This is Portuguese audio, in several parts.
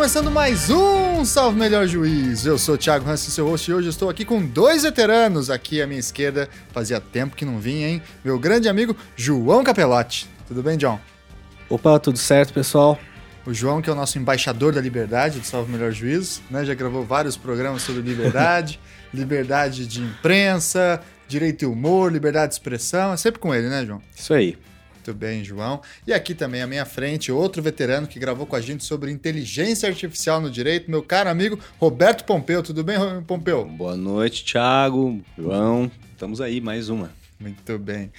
Começando mais um Salve Melhor Juiz. Eu sou o Thiago Hansen, seu host, e hoje estou aqui com dois veteranos aqui à minha esquerda. Fazia tempo que não vinha, hein? Meu grande amigo João Capelotti. Tudo bem, John? Opa, tudo certo, pessoal? O João, que é o nosso embaixador da liberdade do Salve Melhor Juiz, né? Já gravou vários programas sobre liberdade, liberdade de imprensa, direito e humor, liberdade de expressão. É sempre com ele, né, João? Isso aí. Muito bem, João. E aqui também à minha frente, outro veterano que gravou com a gente sobre inteligência artificial no direito, meu caro amigo Roberto Pompeu. Tudo bem, Pompeu? Boa noite, Thiago, João. Estamos aí, mais uma. Muito bem.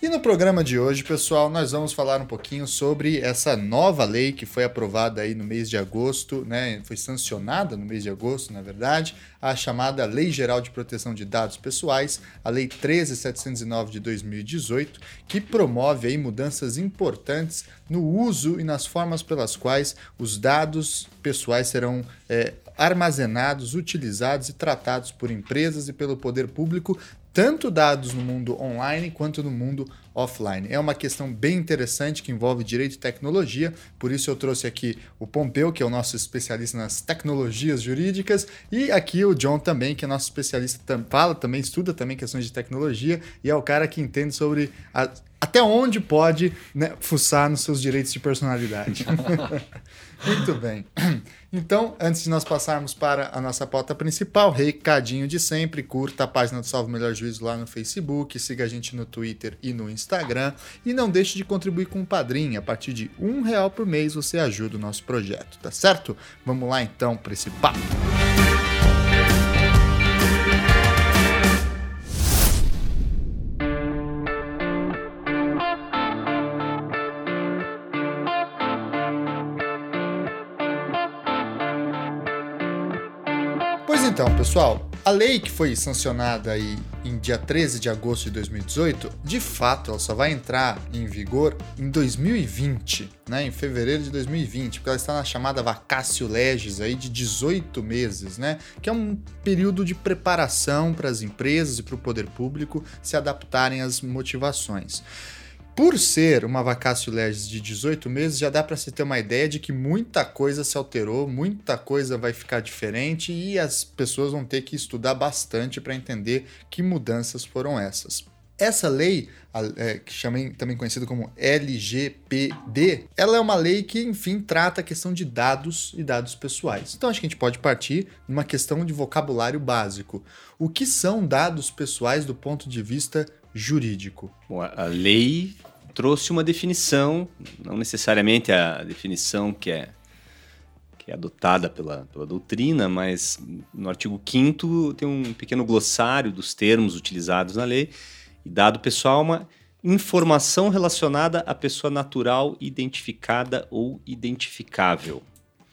E no programa de hoje, pessoal, nós vamos falar um pouquinho sobre essa nova lei que foi aprovada aí no mês de agosto, né? Foi sancionada no mês de agosto, na verdade, a chamada Lei Geral de Proteção de Dados Pessoais, a Lei 13709 de 2018, que promove aí mudanças importantes no uso e nas formas pelas quais os dados pessoais serão é, armazenados, utilizados e tratados por empresas e pelo poder público tanto dados no mundo online quanto no mundo offline. É uma questão bem interessante que envolve direito e tecnologia, por isso eu trouxe aqui o Pompeu, que é o nosso especialista nas tecnologias jurídicas, e aqui o John também, que é nosso especialista, fala também, estuda também questões de tecnologia e é o cara que entende sobre a, até onde pode né, fuçar nos seus direitos de personalidade. Muito bem. Então, antes de nós passarmos para a nossa pauta principal, recadinho de sempre, curta a página do Salve Melhor Juízo lá no Facebook, siga a gente no Twitter e no Instagram e não deixe de contribuir com o Padrim. A partir de um real por mês você ajuda o nosso projeto, tá certo? Vamos lá então para esse papo. Então, pessoal, a lei que foi sancionada aí em dia 13 de agosto de 2018, de fato, ela só vai entrar em vigor em 2020, né, em fevereiro de 2020, porque ela está na chamada vacácio legis aí de 18 meses, né, que é um período de preparação para as empresas e para o poder público se adaptarem às motivações. Por ser uma vacácio legis de 18 meses, já dá para se ter uma ideia de que muita coisa se alterou, muita coisa vai ficar diferente e as pessoas vão ter que estudar bastante para entender que mudanças foram essas. Essa lei, é, que chamei, também conhecida como LGPD, ela é uma lei que, enfim, trata a questão de dados e dados pessoais. Então acho que a gente pode partir numa questão de vocabulário básico. O que são dados pessoais do ponto de vista jurídico? Bom, a lei trouxe uma definição, não necessariamente a definição que é, que é adotada pela, pela doutrina, mas no artigo 5 tem um pequeno glossário dos termos utilizados na lei, e dado pessoal uma informação relacionada à pessoa natural identificada ou identificável.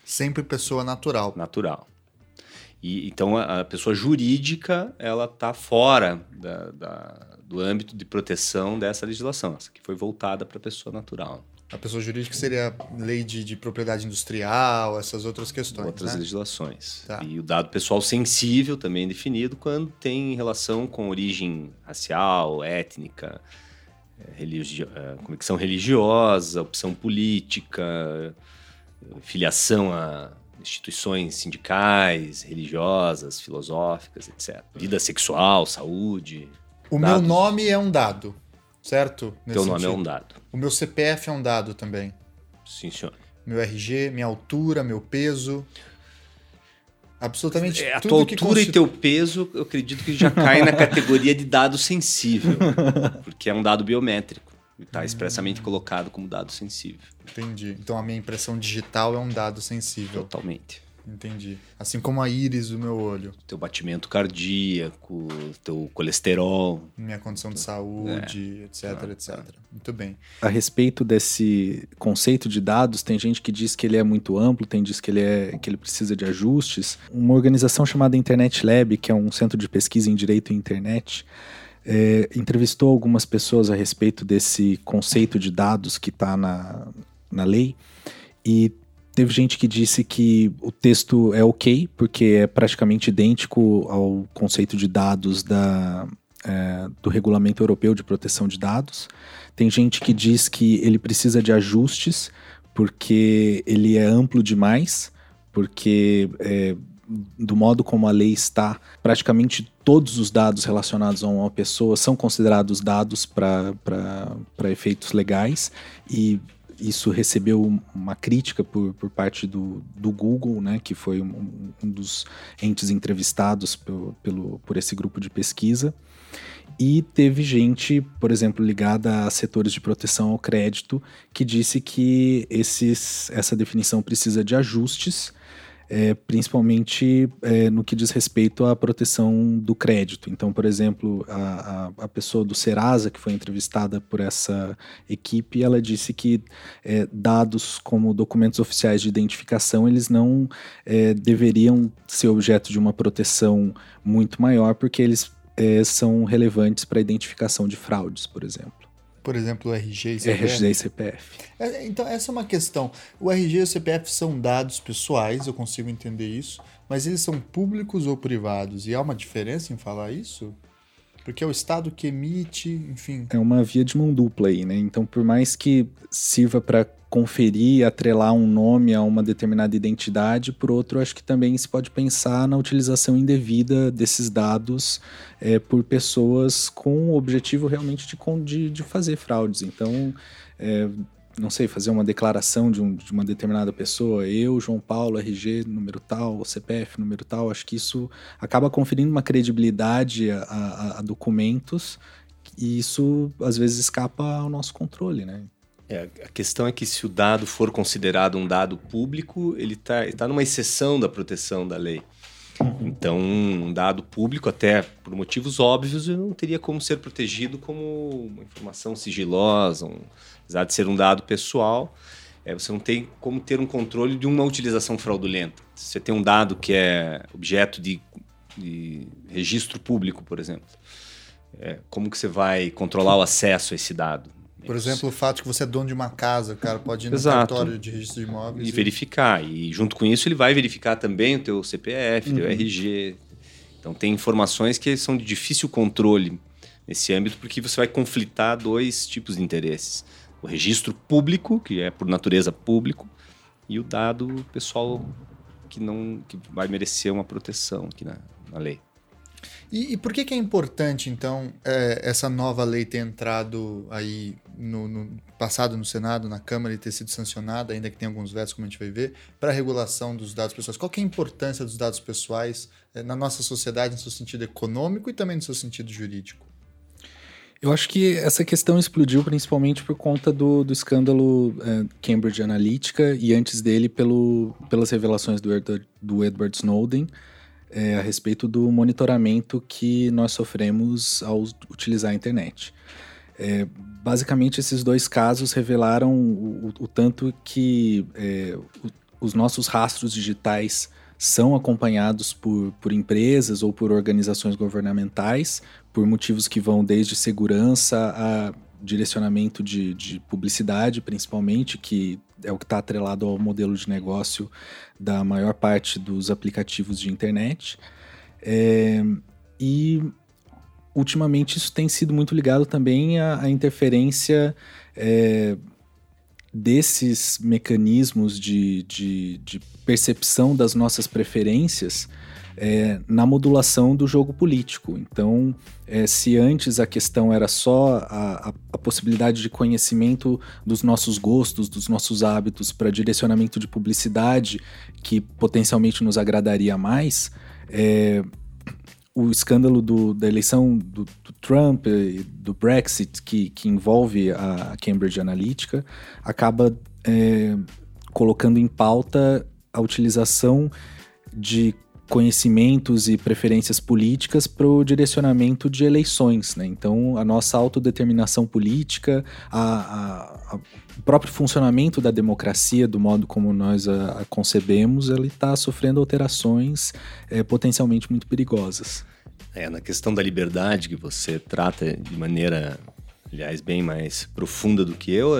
Sempre pessoa natural. Natural. E, então a, a pessoa jurídica ela está fora da, da do âmbito de proteção dessa legislação, essa que foi voltada para a pessoa natural. A pessoa jurídica seria lei de, de propriedade industrial, essas outras questões. Outras né? legislações. Tá. E o dado pessoal sensível também definido quando tem relação com origem racial, étnica, eh, religio... Eh, convicção religiosa, opção política, filiação a instituições sindicais, religiosas, filosóficas, etc. Vida sexual, saúde. O dados. meu nome é um dado, certo? Nesse Teu nome é um dado. O meu CPF é um dado também. Sim, senhor. Meu RG, minha altura, meu peso. Absolutamente é. A tua altura constitu... e teu peso, eu acredito que já cai na categoria de dado sensível, porque é um dado biométrico. E está expressamente colocado como dado sensível. Entendi. Então a minha impressão digital é um dado sensível. Totalmente. Entendi. Assim como a íris do meu olho. Teu batimento cardíaco, teu colesterol. Minha condição de saúde, é. etc, ah, etc. Ah. Muito bem. A respeito desse conceito de dados, tem gente que diz que ele é muito amplo, tem diz que ele, é, que ele precisa de ajustes. Uma organização chamada Internet Lab, que é um centro de pesquisa em direito e internet, é, entrevistou algumas pessoas a respeito desse conceito de dados que está na, na lei e Teve gente que disse que o texto é ok, porque é praticamente idêntico ao conceito de dados da, é, do Regulamento Europeu de Proteção de Dados. Tem gente que diz que ele precisa de ajustes, porque ele é amplo demais, porque é, do modo como a lei está, praticamente todos os dados relacionados a uma pessoa são considerados dados para efeitos legais e isso recebeu uma crítica por, por parte do, do Google, né, que foi um, um dos entes entrevistados pelo, pelo, por esse grupo de pesquisa. E teve gente, por exemplo, ligada a setores de proteção ao crédito, que disse que esses, essa definição precisa de ajustes é, principalmente é, no que diz respeito à proteção do crédito. Então, por exemplo, a, a, a, pessoa do Serasa, que foi entrevistada por essa equipe, ela disse que é, dados como documentos oficiais de identificação, eles não é, deveriam ser objeto de uma proteção muito maior, porque eles é, são relevantes para a identificação de fraudes, por exemplo. Por exemplo, o RG e CPF. RG e CPF. É, então, essa é uma questão. O RG e o CPF são dados pessoais, eu consigo entender isso, mas eles são públicos ou privados? E há uma diferença em falar isso? Porque é o Estado que emite, enfim. É uma via de mão dupla aí, né? Então, por mais que sirva para conferir, atrelar um nome a uma determinada identidade, por outro, acho que também se pode pensar na utilização indevida desses dados é, por pessoas com o objetivo realmente de, de, de fazer fraudes. Então, é, não sei, fazer uma declaração de, um, de, uma determinada pessoa, eu, João Paulo, RG, número tal, CPF, número tal, acho que isso acaba conferindo uma credibilidade a, a, a documentos e isso às vezes escapa ao nosso controle, né? É, a questão é que se o dado for considerado um dado público, ele está tá numa exceção da proteção da lei. Uhum. Então, um dado público, até por motivos óbvios, não teria como ser protegido como uma informação sigilosa, um, apesar de ser um dado pessoal, é, você não tem como ter um controle de uma utilização fraudulenta. Se você tem um dado que é objeto de, de registro público, por exemplo, é, como que você vai controlar o acesso a esse dado? Por exemplo, o fato de que você é dono de uma casa, o cara pode ir no Exato. cartório de registro de imóveis. E, e, verificar. E junto com isso, ele vai verificar também o teu CPF, uhum. teu RG. Então tem informações que são de difícil controle nesse âmbito, porque você vai conflitar dois tipos de interesses. O registro público, que é por natureza público, e o dado pessoal que não que vai merecer uma proteção aqui na, na lei. E, e, por que, que é importante, então, é, essa nova lei ter entrado aí no, no, passado no Senado, na Câmara e ter sido sancionada, ainda que tenha alguns vetos, como a gente vai ver, para a regulação dos dados pessoais? Qual é a importância dos dados pessoais é, na nossa sociedade, no seu sentido econômico e também no seu sentido jurídico? Eu acho que essa questão explodiu principalmente por conta do, do escândalo é, Cambridge Analytica e antes dele pelo, pelas revelações do, do Edward Snowden, é, a respeito do monitoramento que nós sofremos ao utilizar a internet. É, basicamente, esses dois casos revelaram o, o, o tanto que é, o, os nossos rastros digitais são acompanhados por, por empresas ou por organizações governamentais, por motivos que vão desde segurança a direcionamento de, de publicidade, principalmente, que é o que está atrelado ao modelo de negócio da maior parte dos aplicativos de internet. É, e ultimamente isso tem sido muito ligado também à, à interferência é, desses mecanismos de, de, de, percepção das nossas preferências é, na modulação do jogo político. Então, é, se antes a questão era só a, a, a, possibilidade de conhecimento dos nossos gostos, dos nossos hábitos para direcionamento de publicidade que potencialmente nos agradaria mais, é, o escândalo do, da eleição do, do, Trump do Brexit, que, que envolve a Cambridge Analytica, acaba é, colocando em pauta a utilização de conhecimentos e preferências políticas para o direcionamento de eleições. Né? Então, a nossa autodeterminação política, a, a, a, o próprio funcionamento da democracia, do modo como nós a, concebemos, ele está sofrendo alterações é, potencialmente muito perigosas. É, na questão da liberdade que você trata de maneira aliás, bem mais profunda do que eu.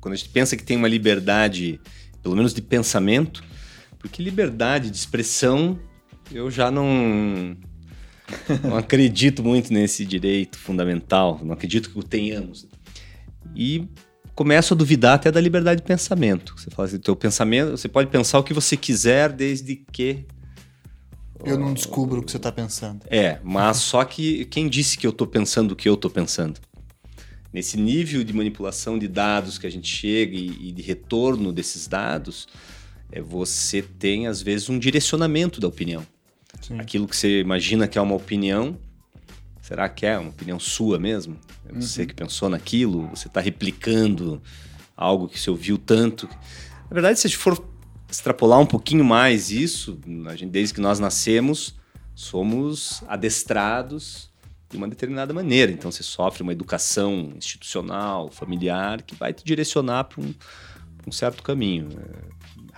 quando a gente pensa que tem uma liberdade, pelo menos de pensamento, porque liberdade de expressão, eu já não, não acredito muito nesse direito fundamental, não acredito que o tenhamos. E começo a duvidar até da liberdade de pensamento. Você fala assim, teu pensamento, você pode pensar o que você quiser desde que eu não descubro o que você está pensando. É, mas só que quem disse que eu estou pensando o que eu estou pensando? Nesse nível de manipulação de dados que a gente chega e, e de retorno desses dados, é, você tem às vezes um direcionamento da opinião. Sim. Aquilo que você imagina que é uma opinião, será que é uma opinião sua mesmo? É você uhum. que pensou naquilo? Você está replicando algo que você ouviu tanto? Na verdade, se a gente for extrapolar um pouquinho mais isso, a gente, desde que nós nascemos, somos adestrados de uma determinada maneira. Então você sofre uma educação institucional, familiar, que vai te direcionar para um, um, certo caminho.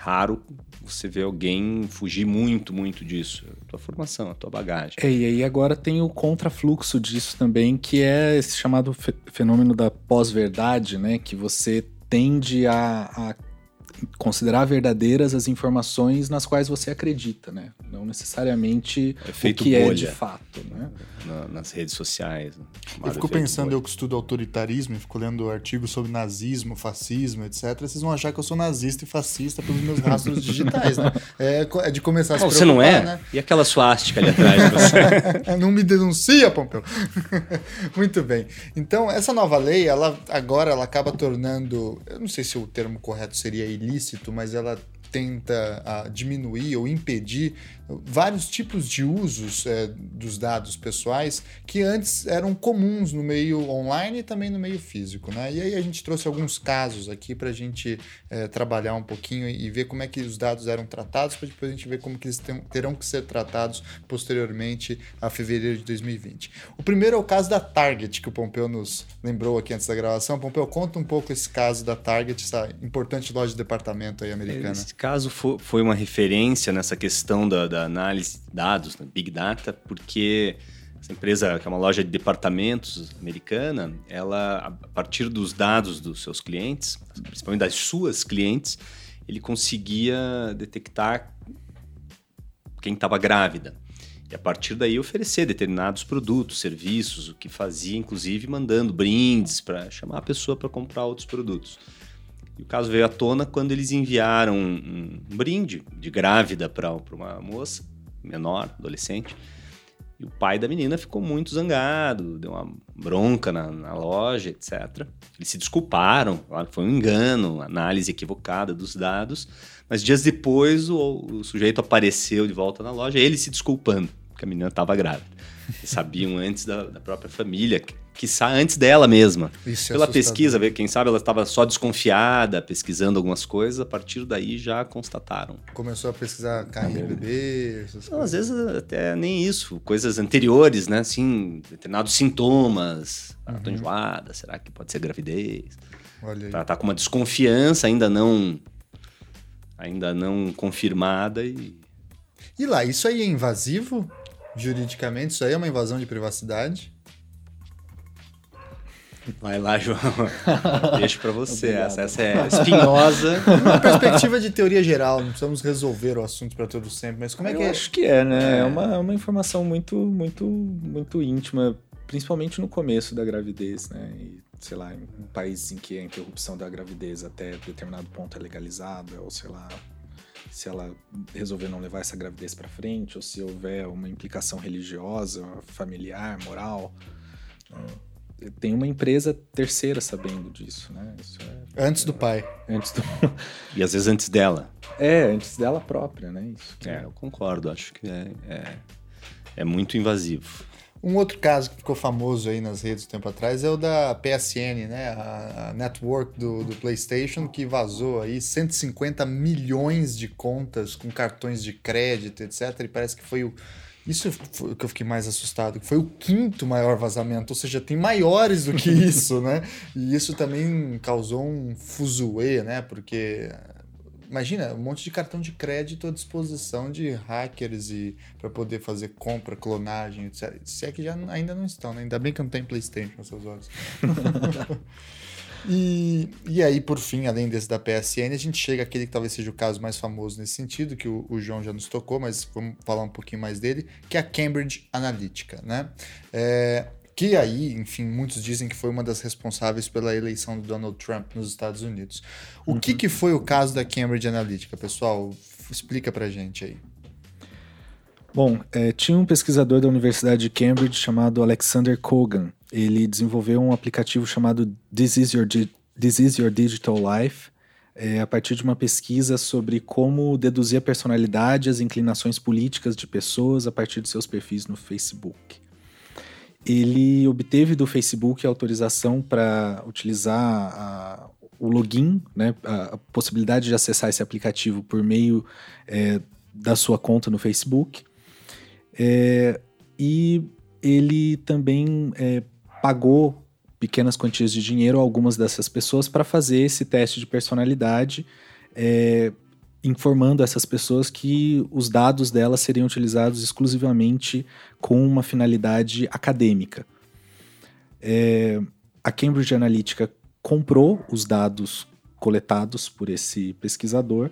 Raro você ver alguém fugir muito, muito disso. A tua formação, a tua bagagem. É, e aí agora tem o contrafluxo disso também, que é esse chamado fenômeno da pós-verdade, né? Que você tende a, a considerar verdadeiras as informações nas quais você acredita, né? Não necessariamente é o que bolha. é de fato, né? Na, nas redes sociais. Né? Eu fico pensando, bolha. eu que estudo autoritarismo, fico lendo artigos sobre nazismo, fascismo, etc. Vocês vão achar que eu sou nazista e fascista pelos meus rastros digitais, né? É, é, de começar a se oh, Você não é? Né? E aquela suástica ali atrás de você? não me denuncia, Pompeu. Muito bem. Então, essa nova lei, ela agora ela acaba tornando, eu não sei se o termo correto seria ilícito, ilícito, mas ela tenta uh, diminuir ou impedir vários tipos de usos é, dos dados pessoais que antes eram comuns no meio online e também no meio físico. Né? E aí a gente trouxe alguns casos aqui para a gente é, trabalhar um pouquinho e ver como é que os dados eram tratados, para depois a gente ver como que eles terão que ser tratados posteriormente a fevereiro de 2020. O primeiro é o caso da Target, que o Pompeu nos lembrou aqui antes da gravação. Pompeu, conta um pouco esse caso da Target, essa importante loja de departamento aí americana. Esse caso foi uma referência nessa questão da, da análise de dados, né, Big Data, porque essa empresa, que é uma loja de departamentos americana, ela, a partir dos dados dos seus clientes, principalmente das suas clientes, ele conseguia detectar quem estava grávida. E a partir daí oferecer determinados produtos, serviços, o que fazia, inclusive mandando brindes para chamar a pessoa para comprar outros produtos. E o caso veio à tona quando eles enviaram um, um brinde de grávida para uma moça menor, adolescente. E o pai da menina ficou muito zangado, deu uma bronca na, na loja, etc. Eles se desculparam, claro, foi um engano, análise equivocada dos dados. Mas dias depois o, o sujeito apareceu de volta na loja, ele se desculpando, que a menina estava grávida. Eles sabiam antes da, da própria família, quiçá antes dela mesma. Isso é Pela pesquisa, ver quem sabe ela estava só desconfiada, pesquisando algumas coisas, a partir daí já constataram. Começou a pesquisar carne de bebê, essas Não, Às vezes até nem isso, coisas anteriores, né? Assim, determinados sintomas, uhum. tô enjoada, será que pode ser gravidez? Olha aí. Tá, tá com uma desconfiança ainda não ainda não confirmada e E lá, isso aí é invasivo juridicamente? Isso aí é uma invasão de privacidade? Vai lá, João. Deixo para você. Essa, essa é espinhosa. Uma perspectiva de teoria geral, não precisamos resolver o assunto para todo sempre, mas como é Eu que é? acho que é, né? É, é uma, é uma informação muito, muito, muito íntima, principalmente no começo da gravidez, né? E, sei lá, em países em que a interrupção da gravidez até determinado ponto é legalizada, ou sei lá, se ela resolver não levar essa gravidez para frente, ou se houver uma implicação religiosa, familiar, moral. Né? Tem uma empresa terceira sabendo disso, né? É, antes do pai. Antes do... E às vezes antes dela. É, antes dela própria, né? Isso. É, eu concordo. Acho que é, é, é, muito invasivo. Um outro caso que ficou famoso aí nas redes um tempo atrás é o da PSN, né? A, a network do, do PlayStation que vazou aí 150 milhões de contas com cartões de crédito, etc. E parece que foi o isso foi o que eu fiquei mais assustado, que foi o quinto maior vazamento, ou seja, tem maiores do que isso, né? E isso também causou um fuzuê, né? Porque imagina, um monte de cartão de crédito à disposição de hackers e para poder fazer compra, clonagem, etc. Se é que já ainda não estão, né? Ainda bem que não tem PlayStation nos seus olhos. E, e aí, por fim, além desse da PSN, a gente chega àquele que talvez seja o caso mais famoso nesse sentido, que o, o João já nos tocou, mas vamos falar um pouquinho mais dele, que é a Cambridge Analytica, né? É, que aí, enfim, muitos dizem que foi uma das responsáveis pela eleição do Donald Trump nos Estados Unidos. O uhum. que, que foi o caso da Cambridge Analytica, pessoal? Explica pra gente aí. Bom, é, tinha um pesquisador da Universidade de Cambridge chamado Alexander Kogan. Ele desenvolveu um aplicativo chamado This Is Your, Di This Is Your Digital Life, é, a partir de uma pesquisa sobre como deduzir a personalidade e as inclinações políticas de pessoas a partir de seus perfis no Facebook. Ele obteve do Facebook autorização para utilizar a, o login, né, a, a, possibilidade de acessar esse aplicativo por meio é, da sua conta no Facebook. É, e ele também é, pagou pequenas quantias de dinheiro a algumas dessas pessoas para fazer esse teste de personalidade, é, informando essas pessoas que os dados delas seriam utilizados exclusivamente com uma finalidade acadêmica. É, a Cambridge Analytica comprou os dados coletados por esse pesquisador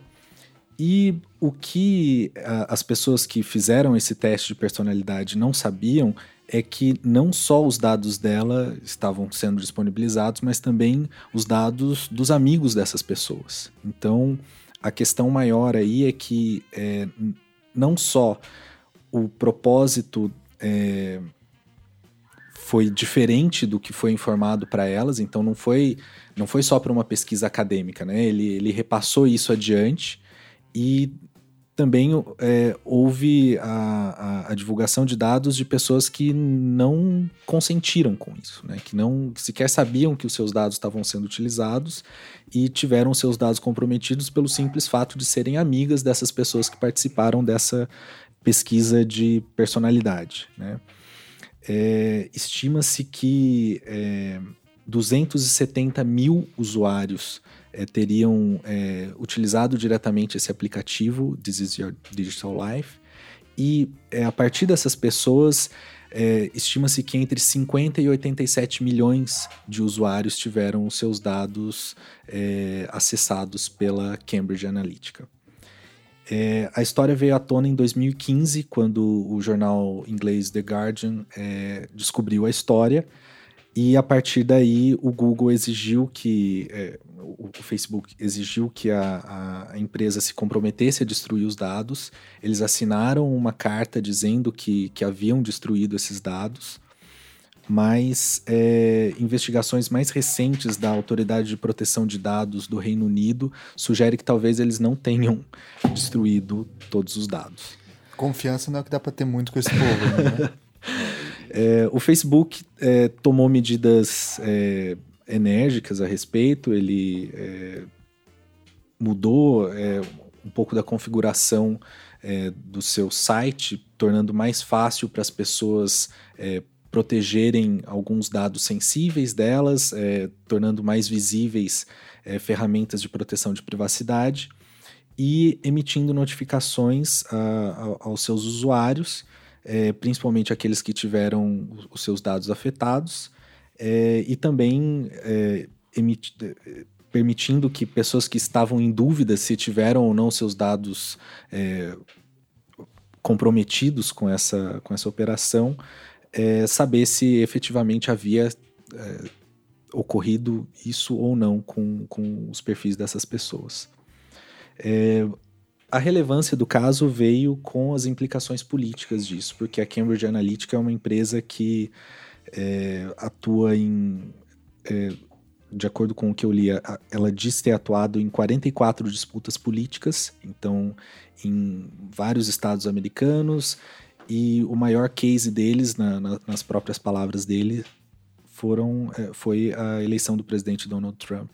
e o que as pessoas que fizeram esse teste de personalidade não sabiam é que não só os dados dela estavam sendo disponibilizados, mas também os dados dos amigos dessas pessoas. Então, a questão maior aí é que é, não só o propósito é, foi diferente do que foi informado para elas, então não foi, não foi só para uma pesquisa acadêmica, né? Ele, ele repassou isso adiante e também é, houve a, a, a, divulgação de dados de pessoas que não consentiram com isso, né? que não que sequer sabiam que os seus dados estavam sendo utilizados e tiveram seus dados comprometidos pelo simples fato de serem amigas dessas pessoas que participaram dessa pesquisa de personalidade. Né? É, Estima-se que é, 270 mil usuários é, teriam é, utilizado diretamente esse aplicativo, This is Your Digital Life, e é, a partir dessas pessoas, estima-se que entre 50 e 87 milhões de usuários tiveram os seus dados acessados pela Cambridge Analytica. É, a história veio à tona em 2015, quando o jornal inglês The Guardian é, descobriu a história e a partir daí o Google exigiu que é, o, Facebook exigiu que a, a, empresa se comprometesse a destruir os dados. Eles assinaram uma carta dizendo que, que haviam destruído esses dados, mas é, investigações mais recentes da Autoridade de Proteção de Dados do Reino Unido sugerem que talvez eles não tenham destruído todos os dados. Confiança não é o que dá para ter muito com esse povo, né? É, o Facebook é, tomou medidas é, enérgicas a respeito, ele é, mudou é, um pouco da configuração é, do seu site, tornando mais fácil para as pessoas protegerem alguns dados sensíveis delas, tornando mais visíveis ferramentas de proteção de privacidade e emitindo notificações a, a, aos seus usuários é, principalmente aqueles que tiveram os seus dados afetados, é, e também é, é, permitindo que pessoas que estavam em dúvida se tiveram ou não seus dados é, comprometidos com essa, com essa operação, é, saber se efetivamente havia ocorrido isso ou não com, com os perfis dessas pessoas. É, a relevância do caso veio com as implicações políticas disso, porque a Cambridge Analytica é uma empresa que é, atua em. É, de acordo com o que eu li, ela diz ter atuado em 44 disputas políticas, então em vários estados americanos, e o maior case deles, na, na, nas próprias palavras dele, foram, é, foi a eleição do presidente Donald Trump.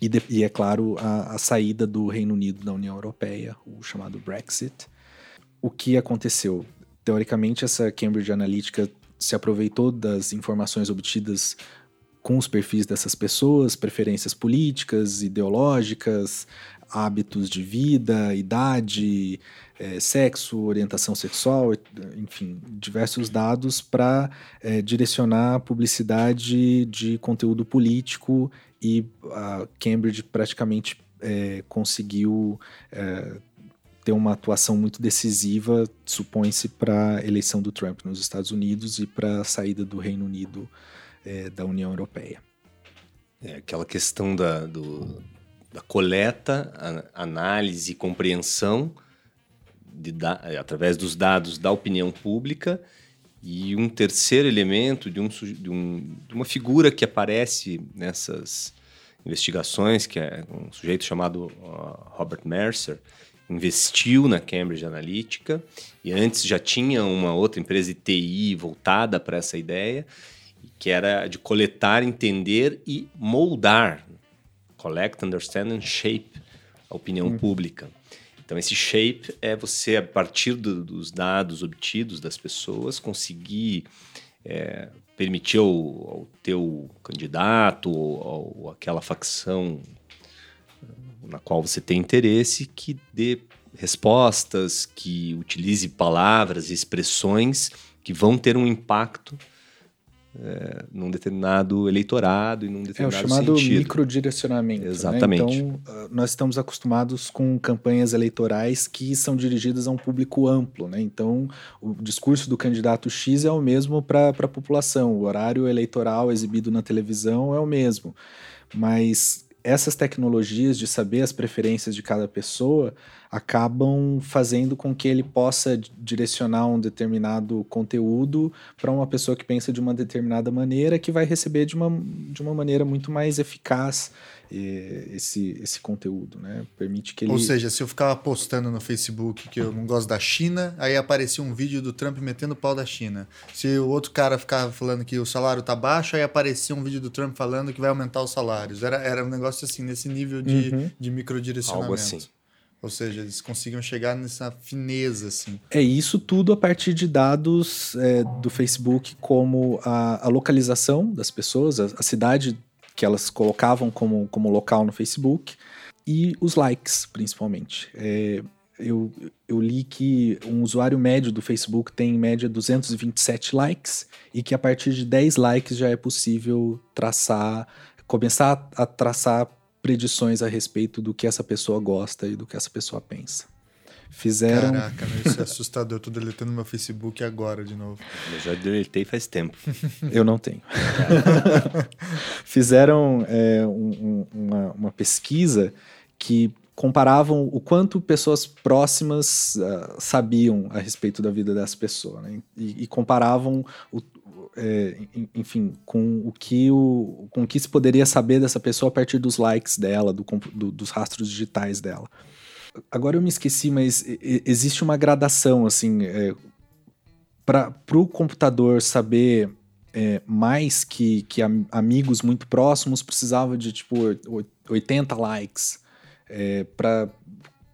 E, de, e é claro, a, a, saída do Reino Unido da União Europeia, o chamado Brexit. O que aconteceu? Teoricamente, essa Cambridge Analytica se aproveitou das informações obtidas com os perfis dessas pessoas, preferências políticas, ideológicas, hábitos de vida, idade, é, sexo, orientação sexual, enfim, diversos dados para é, direcionar a publicidade de conteúdo político e a Cambridge praticamente é, conseguiu ter uma atuação muito decisiva, supõe-se, para a eleição do Trump nos Estados Unidos e para a saída do Reino Unido é, da União Europeia. É aquela questão da, do, da coleta, análise e compreensão de, através dos dados da opinião pública e um terceiro elemento de, um, de, um, de uma figura que aparece nessas investigações, que é um sujeito chamado uh, Robert Mercer, investiu na Cambridge Analytica e antes já tinha uma outra empresa de TI voltada para essa ideia, que era de coletar, entender e moldar, collect, understand and shape a opinião hum. pública. Então, esse shape é você, a partir do, dos dados obtidos das pessoas, conseguir é, permitir ao, ao teu candidato ou, ou aquela facção na qual você tem interesse que dê respostas, que utilize palavras e expressões que vão ter um impacto é, num determinado eleitorado e num determinado É o chamado sentido. microdirecionamento. Né? Exatamente. Né? Então, nós estamos acostumados com campanhas eleitorais que são dirigidas a um público amplo. Né? Então, o discurso do candidato X é o mesmo para a população, o horário eleitoral exibido na televisão é o mesmo. Mas essas tecnologias de saber as preferências de cada pessoa acabam fazendo com que ele possa direcionar um determinado conteúdo para uma pessoa que pensa de uma determinada maneira, que vai receber de uma, de uma maneira muito mais eficaz esse, esse conteúdo, né? Permite que ele... Ou seja, se eu ficava postando no Facebook que eu não gosto da China, aí aparecia um vídeo do Trump metendo o pau da China. Se o outro cara ficava falando que o salário tá baixo, aí aparecia um vídeo do Trump falando que vai aumentar os salários. Era, era um negócio assim, nesse nível de, uhum. de microdirecionamento. Algo assim. Ou seja, eles conseguiam chegar nessa fineza, assim. É isso tudo a partir de dados é, do Facebook, como a, a, localização das pessoas, a, a, cidade que elas colocavam como, como local no Facebook, e os likes, principalmente. É, eu, eu li que um usuário médio do Facebook tem em média 227 likes, e que a partir de 10 likes já é possível traçar, começar a traçar predições a respeito do que essa pessoa gosta e do que essa pessoa pensa. Fizeram. Caraca, isso é assustador. Tô deletando meu Facebook agora de novo. Eu já deletei faz tempo. Eu não tenho. Fizeram é, um, uma, uma, pesquisa que comparavam o quanto pessoas próximas uh, sabiam a respeito da vida dessa pessoa. Né? E, e, comparavam o, é, enfim, com o que o, com o que se poderia saber dessa pessoa a partir dos likes dela, do, do, dos rastros digitais dela. Agora eu me esqueci, mas existe uma gradação, assim, é, para o computador saber é, mais que, que amigos muito próximos precisava de tipo 80 likes. É, para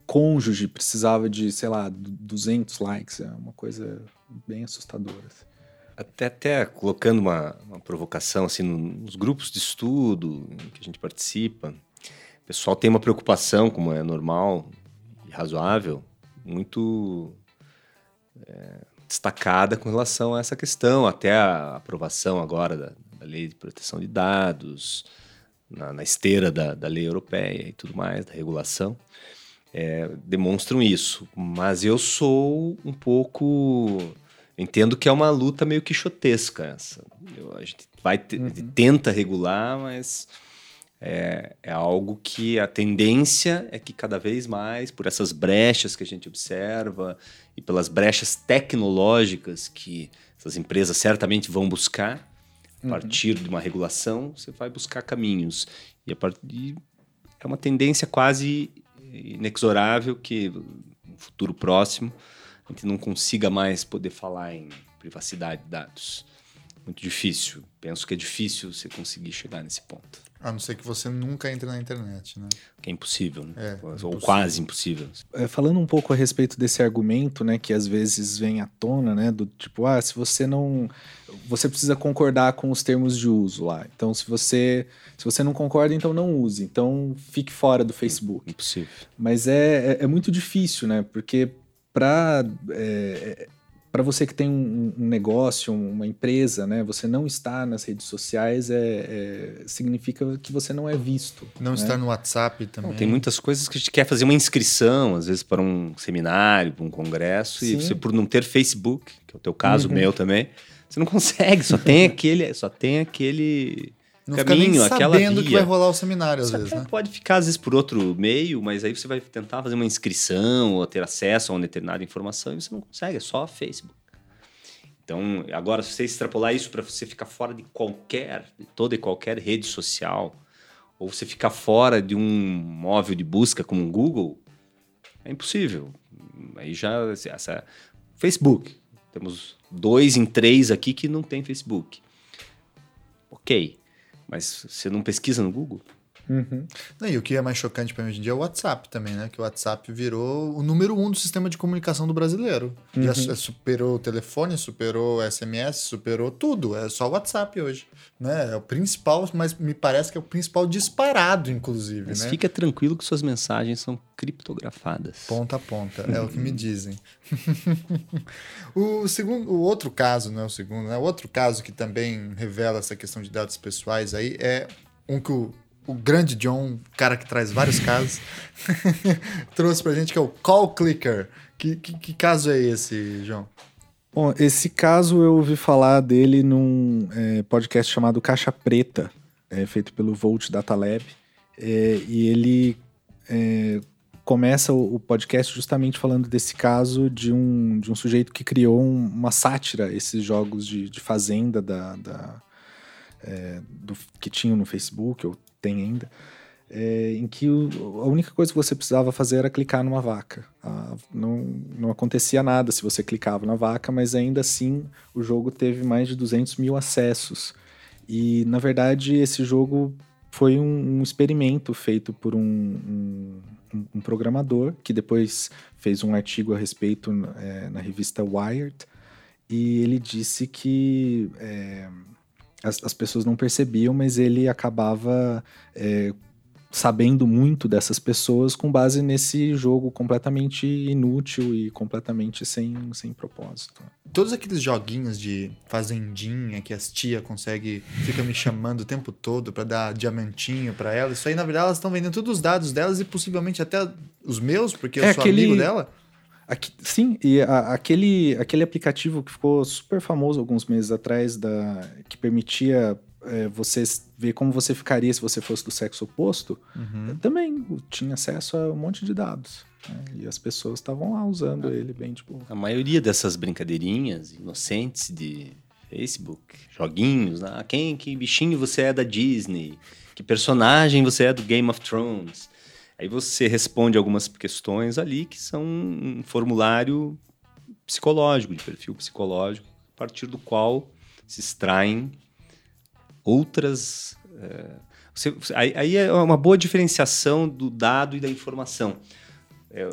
cônjuge precisava de, sei lá, 200 likes. É uma coisa bem assustadora. Assim. Até, até colocando uma, uma provocação assim nos grupos de estudo que a gente participa, o pessoal tem uma preocupação, como é normal e razoável, muito é, destacada com relação a essa questão, até a aprovação agora da, da lei de proteção de dados, na, na esteira da, da, lei europeia e tudo mais, da regulação, é, demonstram isso. Mas eu sou um pouco entendo que é uma luta meio quixotesca essa. Eu, a gente vai uhum. tenta regular, mas é, é, algo que a tendência é que cada vez mais, por essas brechas que a gente observa e pelas brechas tecnológicas que essas empresas certamente vão buscar, a uhum. partir de uma regulação, você vai buscar caminhos. E, a partir, é uma tendência quase inexorável que no futuro próximo a gente não consiga mais poder falar em privacidade de dados. Muito difícil. Penso que é difícil você conseguir chegar nesse ponto. A não ser que você nunca entre na internet, né? Que é impossível, né? É, Ou impossível. quase impossível. É, falando um pouco a respeito desse argumento, né, que às vezes vem à tona, né, do tipo, ah, se você não, você precisa concordar com os termos de uso lá. Então, se você, se você não concorda, então não use. Então, fique fora do Facebook. Impossível. Mas é, é, é muito difícil, né? Porque para é, para você que tem um, um, negócio, uma empresa, né? Você não está nas redes sociais é, é significa que você não é visto. Não né? está no WhatsApp também. Não, tem muitas coisas que a gente quer fazer uma inscrição, às vezes para um seminário, para um congresso, Sim. e você por não ter Facebook, que é o teu caso, uhum. o meu também, você não consegue. Só tem aquele, só tem aquele não caminho, fica aquela sabendo via. que vai rolar o seminário às Você vezes, né? Pode ficar às vezes por outro meio, mas aí você vai tentar fazer uma inscrição ou ter acesso a uma determinada informação e você não consegue, é só Facebook. Então, agora se você extrapolar isso para você ficar fora de qualquer, de toda e qualquer rede social, ou você ficar fora de um móvel de busca como o Google, é impossível. Aí já essa Facebook, temos dois em três aqui que não tem Facebook. Ok. Mas você não pesquisa no Google? Uhum. E o que é mais chocante para mim hoje em dia é o WhatsApp também, né? Que o WhatsApp virou o número um do sistema de comunicação do brasileiro. Uhum. Já superou o telefone, superou o SMS, superou tudo. É só o WhatsApp hoje. Né? É o principal, mas me parece que é o principal disparado, inclusive. Mas né? fica tranquilo que suas mensagens são criptografadas. Ponta a ponta, é o que me dizem. o segundo, o outro caso, não é o segundo, né? O outro caso que também revela essa questão de dados pessoais aí é um que o, o grande John, cara que traz vários casos, trouxe pra gente que é o Call Clicker. Que, que, que caso é esse, João? Bom, esse caso eu ouvi falar dele num é, podcast chamado Caixa Preta, é, feito pelo Volt Data Lab. É, e ele é, começa o, podcast justamente falando desse caso de um, de um sujeito que criou um, uma sátira, esses jogos de, de fazenda da, da é, do, que tinham no Facebook, ou tem ainda, é, em que o, a única coisa que você precisava fazer era clicar numa vaca. Ah, não, não acontecia nada se você clicava na vaca, mas ainda assim o jogo teve mais de 200 mil acessos. E, na verdade, esse jogo foi um, um experimento feito por um, um um, programador que depois fez um artigo a respeito é, na revista Wired e ele disse que é, as, as, pessoas não percebiam, mas ele acabava é, sabendo muito dessas pessoas com base nesse jogo completamente inútil e completamente sem, sem propósito todos aqueles joguinhos de fazendinha que as tia consegue fica me chamando o tempo todo para dar diamantinho para ela, isso aí na verdade elas estão vendendo todos os dados delas e possivelmente até os meus, porque é eu sou aquele... amigo dela. Aqui, sim, e a, aquele, aquele aplicativo que ficou super famoso alguns meses atrás, da, que permitia é, você ver como você ficaria se você fosse do sexo oposto, uhum. também tinha acesso a um monte de dados. Né? E as pessoas estavam lá usando ele bem, tipo. A maioria dessas brincadeirinhas inocentes de Facebook, joguinhos, né? quem, que bichinho você é da Disney, que personagem você é do Game of Thrones. Aí você responde algumas questões ali que são um formulário psicológico, de perfil psicológico, a partir do qual se extraem outras. É, você, aí, aí é uma boa diferenciação do dado e da informação. É,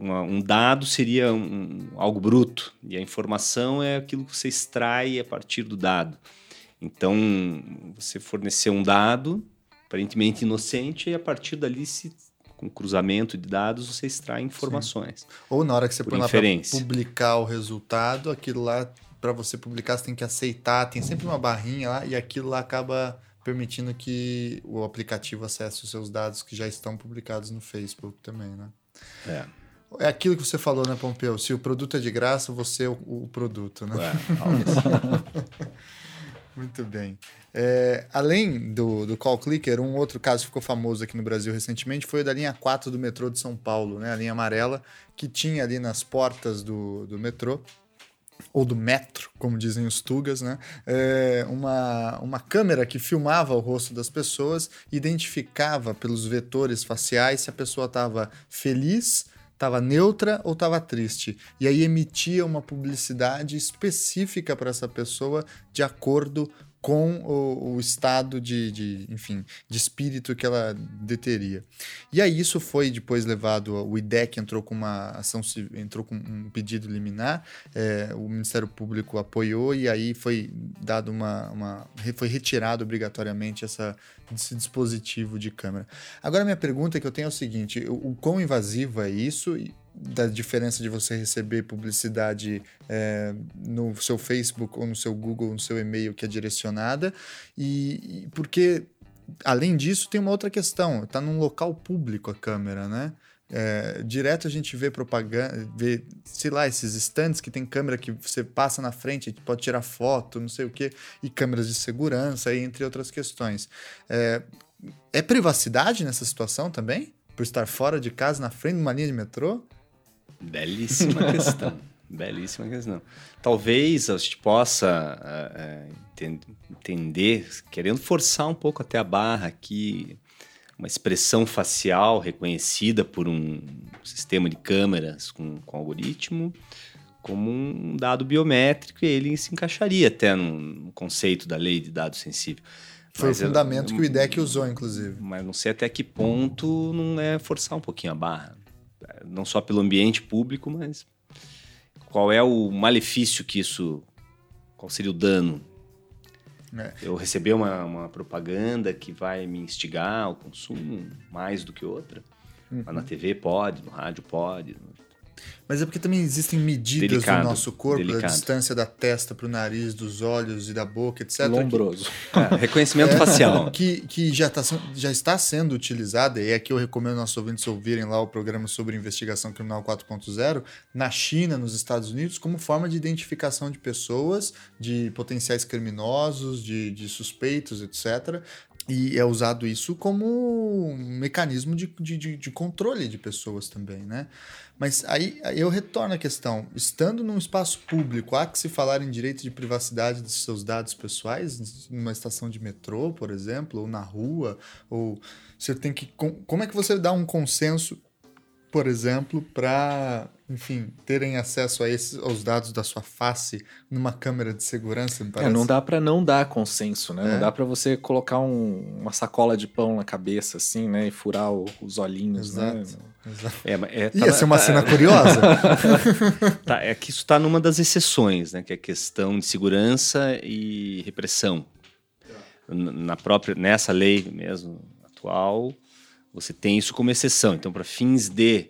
uma, um dado seria um, algo bruto e a informação é aquilo que você extrai a partir do dado. Então, você forneceu um dado aparentemente inocente e a partir dali se com cruzamento de dados você extrai informações. Sim. Ou na hora que você põe lá para publicar o resultado, aquilo lá para você publicar você tem que aceitar, tem sempre uma barrinha lá e aquilo lá acaba permitindo que o aplicativo acesse os seus dados que já estão publicados no Facebook também, né? É. É aquilo que você falou, né, Pompeu? Se o produto é de graça, você é o, o produto, né? É, Muito bem. É, além do, do Call Clicker, um outro caso que ficou famoso aqui no Brasil recentemente foi o da linha 4 do metrô de São Paulo, né? A linha amarela, que tinha ali nas portas do, do metrô ou do metro, como dizem os tugas, né? É uma, uma câmera que filmava o rosto das pessoas, identificava pelos vetores faciais se a pessoa estava feliz, estava neutra ou estava triste. E aí emitia uma publicidade específica para essa pessoa de acordo com o, o estado de, de, enfim, de espírito que ela deteria. E aí isso foi depois levado, o IDEC entrou com uma ação, entrou com um pedido liminar, é, o Ministério Público apoiou e aí foi dado uma, uma foi retirado obrigatoriamente essa, esse dispositivo de câmera. Agora minha pergunta que eu tenho é o seguinte, o, o quão invasivo é isso da diferença de você receber publicidade é, no seu Facebook ou no seu Google, no seu e-mail que é direcionada, e, e porque além disso tem uma outra questão, está num local público a câmera, né? É, direto a gente vê propaganda, vê, sei lá, esses stands que tem câmera que você passa na frente, pode tirar foto, não sei o quê, e câmeras de segurança, entre outras questões. É, é privacidade nessa situação também? Por estar fora de casa, na frente de uma linha de metrô? Belíssima questão. Belíssima questão. Talvez a gente possa uh, entender, querendo forçar um pouco até a barra aqui, uma expressão facial reconhecida por um sistema de câmeras com, com algoritmo como um dado biométrico e ele se encaixaria até no, conceito da lei de dado sensível. Foi mas o fundamento eu, que o IDEC usou, inclusive. Mas não sei até que ponto não é forçar um pouquinho a barra. Não só pelo ambiente público, mas qual é o malefício que isso. Qual seria o dano é. Eu receber uma, uma, propaganda que vai me instigar ao consumo mais do que outra. Uhum. Mas na TV pode, no rádio pode, mas é porque também existem medidas delicado, no nosso corpo, delicado. a distância da testa para o nariz, dos olhos e da boca, etc. Lombroso. Que, é, reconhecimento é, facial. Que, que já, tá, já está sendo utilizada, e aqui eu recomendo nossos ouvintes ouvirem lá o programa sobre investigação criminal 4.0, na China, nos Estados Unidos, como forma de identificação de pessoas, de potenciais criminosos, de, de suspeitos, etc. E é usado isso como um mecanismo de, de, de, controle de pessoas também, né? Mas aí, eu retorno à questão: estando num espaço público, há que se falar em direito de privacidade dos seus dados pessoais, numa estação de metrô, por exemplo, ou na rua, ou você tem que. Como é que você dá um consenso, por exemplo, para enfim, terem acesso a esses, aos dados da sua face numa câmera de segurança. É, não dá para não dar consenso, né? É. Não dá para você colocar um, uma sacola de pão na cabeça, assim, né? E furar o, os olhinhos, né? Exato. né? Exato. É, é, tá, Ia ser uma tá, cena curiosa. tá, é que isso está numa das exceções, né? Que é a questão de segurança e repressão. Na própria, nessa lei mesmo atual, você tem isso como exceção. Então, para fins de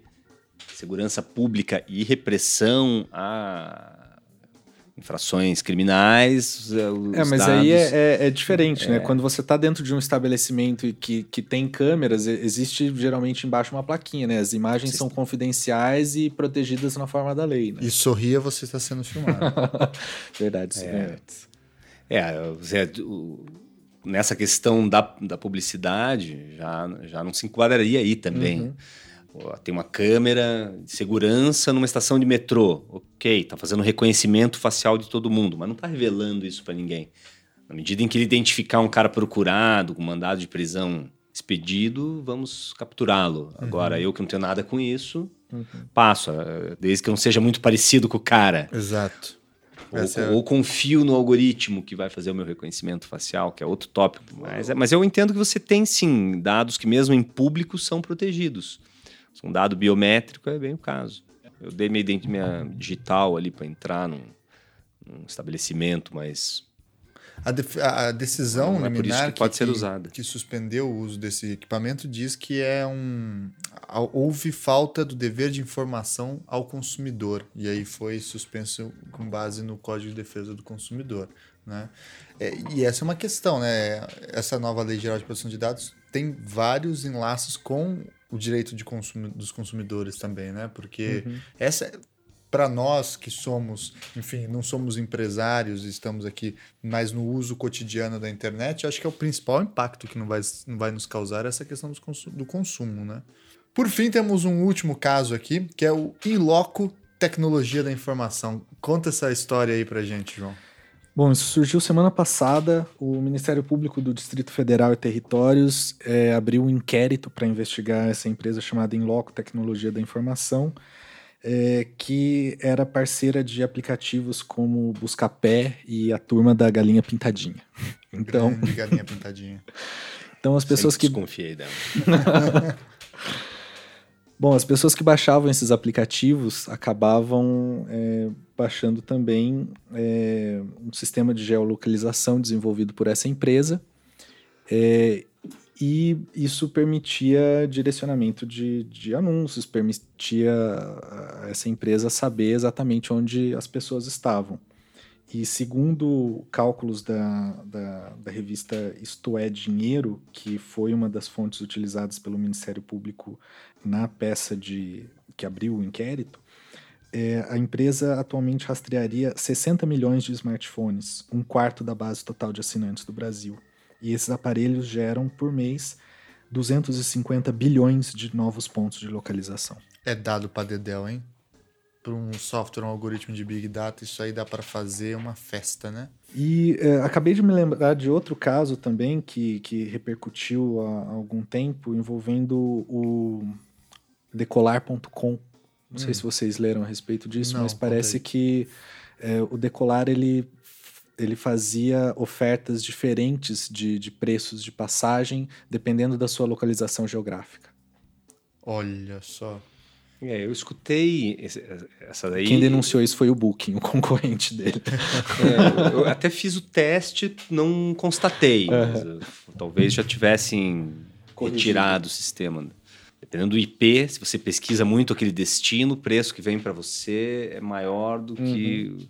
segurança pública e repressão a infrações criminais. Eh, é, mas dados... aí é, é, é diferente, né? é. né? Quando você está dentro de um estabelecimento que, que tem câmeras, existe geralmente embaixo uma plaquinha, né? As imagens você são está... confidenciais e protegidas na forma da lei. Né? E sorria, você está sendo filmado. Verdade, é. É, Zé, nessa questão da, da publicidade, já, já não se enquadraria aí também. Uhum. Tem uma câmera de segurança numa estação de metrô. Ok, tá fazendo reconhecimento facial de todo mundo, mas não tá revelando isso para ninguém. Na medida em que ele identificar um cara procurado, com mandado de prisão expedido, vamos capturá-lo. Uhum. Agora, eu que não tenho nada com isso, uhum. passo, eh, desde que eu não seja muito parecido com o cara. Exato. Ou, é... ou, confio no algoritmo que vai fazer o meu reconhecimento facial, que é outro tópico. Mas, é, mas eu entendo que você tem sim dados que, mesmo em público, são protegidos um dado biométrico é bem o caso. Eu dei minha, minha digital ali para entrar num, num, estabelecimento, mas a, de, a decisão não, é liminar que, pode que, ser usada. que suspendeu o uso desse equipamento diz que é um houve falta do dever de informação ao consumidor e aí foi suspenso com base no Código de Defesa do Consumidor, né? É, e essa é uma questão, né? Essa nova Lei Geral de Proteção de Dados tem vários enlaces com o direito de consumo, dos consumidores também, né? Porque uhum. essa para nós que somos, enfim, não somos empresários, estamos aqui mais no uso cotidiano da internet, acho que é o principal impacto que não vai, não vai nos causar essa questão do, consumo, do consumo, né? Por fim, temos um último caso aqui, que é o Inloco Tecnologia da Informação. Conta essa história aí pra gente, João. Bom, isso surgiu semana passada. O Ministério Público do Distrito Federal e Territórios é, abriu um inquérito para investigar essa empresa chamada Inloco Tecnologia da Informação, é, que era parceira de aplicativos como Buscapé e a turma da Galinha Pintadinha. Então, de Galinha Pintadinha. então as pessoas Sempre que desconfiei dela. Bom, as pessoas que baixavam esses aplicativos acabavam é, baixando também é, um sistema de geolocalização desenvolvido por essa empresa. É, E isso permitia direcionamento de, de anúncios, permitia essa empresa saber exatamente onde as pessoas estavam. E segundo cálculos da, da, da, revista Isto é Dinheiro, que foi uma das fontes utilizadas pelo Ministério Público na peça de que abriu o inquérito, é, a empresa atualmente rastrearia 60 milhões de smartphones, um quarto da base total de assinantes do Brasil. E esses aparelhos geram por mês 250 bilhões de novos pontos de localização. É dado para Dedel, hein? Para um software, um algoritmo de Big Data, isso aí dá para fazer uma festa, né? E é, acabei de me lembrar de outro caso também que, que repercutiu há algum tempo envolvendo o decolar.com. Não hum. sei se vocês leram a respeito disso, Não, mas parece que é, o Decolar ele ele fazia ofertas diferentes de, de preços de passagem, dependendo da sua localização geográfica. Olha só. É, eu escutei essa daí. Quem denunciou isso foi o Booking, o concorrente dele. É, eu até fiz o teste, não constatei. Uhum. talvez já tivessem Corrigido. retirado o sistema. Dependendo do IP, se você pesquisa muito aquele destino, o preço que vem para você é maior do uhum. que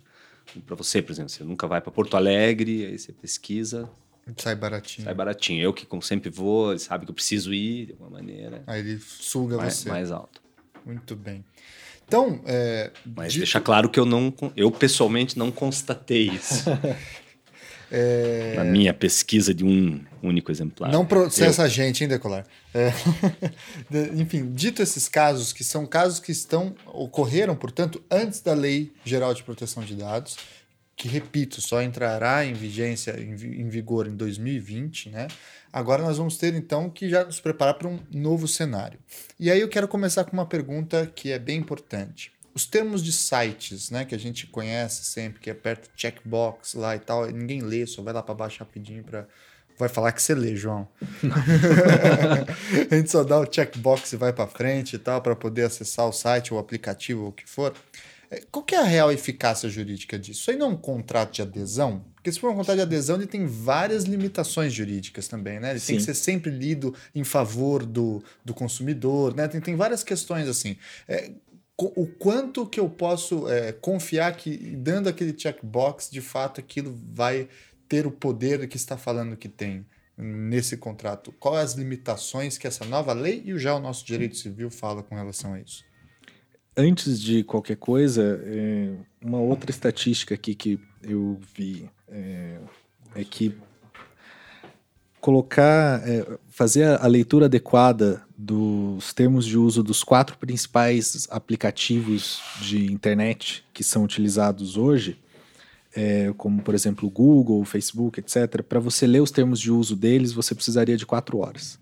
para você, por exemplo, você nunca vai para Porto Alegre, aí você pesquisa. Sai baratinho. Sai baratinho. Eu que, como sempre vou, ele sabe que eu preciso ir de alguma maneira. Aí ele suga mais, você. Mais alto. Muito bem. Então, é, Mas dito... deixa claro que eu não, eu pessoalmente não constatei isso. é... Na minha pesquisa de um único exemplar. Não processa eu... a gente, hein, Decolar? É... Enfim, dito esses casos, que são casos que estão ocorreram, portanto, antes da Lei Geral de Proteção de Dados, que, repito, só entrará em vigência, em vigor em 2020, né? Agora nós vamos ter, então, que já nos preparar para um novo cenário. E aí eu quero começar com uma pergunta que é bem importante. Os termos de sites, né, que a gente conhece sempre, que aperta checkbox lá e tal, ninguém lê, só vai lá para baixo rapidinho para vai falar que você lê, João. a gente só dá o checkbox e vai para frente e tal para poder acessar o site, o aplicativo, ou o que for. É, qual que é a real eficácia jurídica disso? Isso aí não é um contrato de adesão? Porque se for um contrato de adesão, ele tem várias limitações jurídicas também, né? Ele Sim. tem que ser sempre lido em favor do, do consumidor, né? Tem, tem várias questões assim. É, o quanto que eu posso é, confiar que, dando aquele checkbox, de fato aquilo vai ter o poder que está falando que tem nesse contrato? Quais as limitações que essa nova lei e já o nosso direito civil fala com relação a isso? Antes de qualquer coisa, é, uma outra estatística aqui que eu vi é, é que colocar, é, fazer a leitura adequada dos termos de uso dos quatro principais aplicativos de internet que são utilizados hoje, é, como por exemplo o Google, o Facebook, etc., para você ler os termos de uso deles, você precisaria de quatro horas.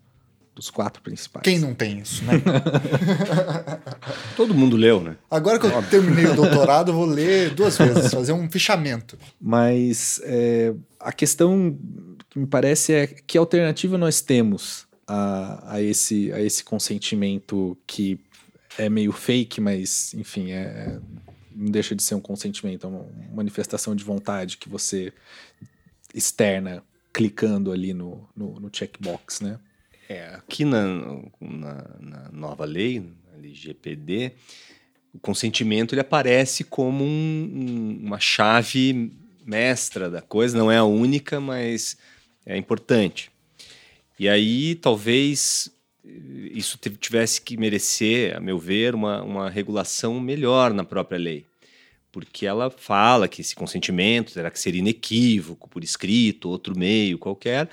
Dos quatro principais. Quem não tem isso, né? Todo mundo leu, né? Agora que eu terminei o doutorado, eu vou ler duas vezes, fazer um fichamento. Mas é, a questão que me parece é que alternativa nós temos a, a, esse, a esse consentimento que é meio fake, mas, enfim, é, não deixa de ser um consentimento, é uma manifestação de vontade que você externa clicando ali no, no, no checkbox, né? É, aqui na, na, na, nova lei, LGPD, o consentimento ele aparece como um, uma chave mestra da coisa, não é a única, mas é importante. E aí, talvez isso tivesse que merecer, a meu ver, uma, uma regulação melhor na própria lei. Porque ela fala que esse consentimento terá que ser inequívoco, por escrito, outro meio qualquer,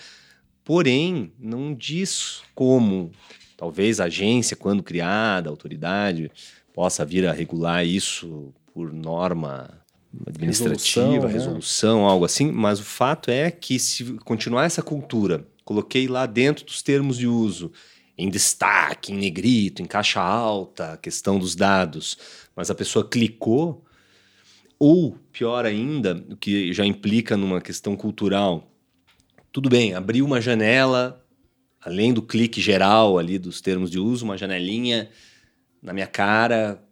porém, não diz como, talvez a agência, quando criada, a autoridade, possa vir a regular isso por norma administrativa, resolução, né? resolução algo assim, mas o fato é que se continuar essa cultura, coloquei lá dentro dos termos de uso em destaque, em negrito, em caixa alta, a questão dos dados, mas a pessoa clicou, ou pior ainda, o que já implica numa questão cultural, tudo bem, abriu uma janela, além do clique geral ali dos termos de uso, uma janelinha na minha cara,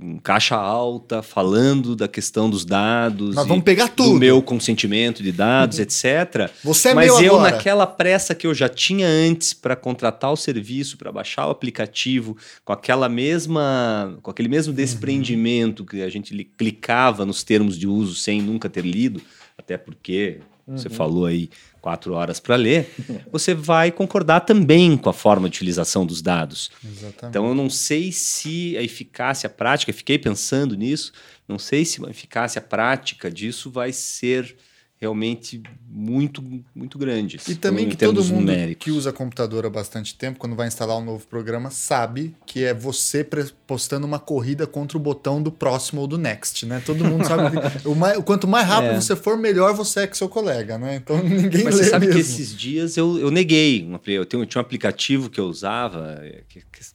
em caixa alta, falando da questão dos dados. Nós vamos pegar tudo. Do meu consentimento de dados, etc. Você é Mas meu eu, agora. naquela pressa que eu já tinha antes para contratar o serviço, para baixar o aplicativo, com aquela mesma, com aquele mesmo desprendimento que a gente li- clicava nos termos de uso sem nunca ter lido, até porque você falou aí quatro horas para ler, você vai concordar também com a forma de utilização dos dados. Exatamente. Então eu não sei se a eficácia prática, fiquei pensando nisso, não sei se a eficácia prática disso vai ser realmente muito muito grande. E também que todo mundo numéricos. que usa computador há bastante tempo, quando vai instalar um novo programa, sabe que é você postando uma corrida contra o botão do próximo ou do next, né? Todo mundo sabe. que o mais- quanto mais rápido É. você for, melhor você é que seu colega, né? Então ninguém Mas você sabe mesmo. que esses dias eu, eu neguei. Eu, tenho, eu tinha um aplicativo que eu usava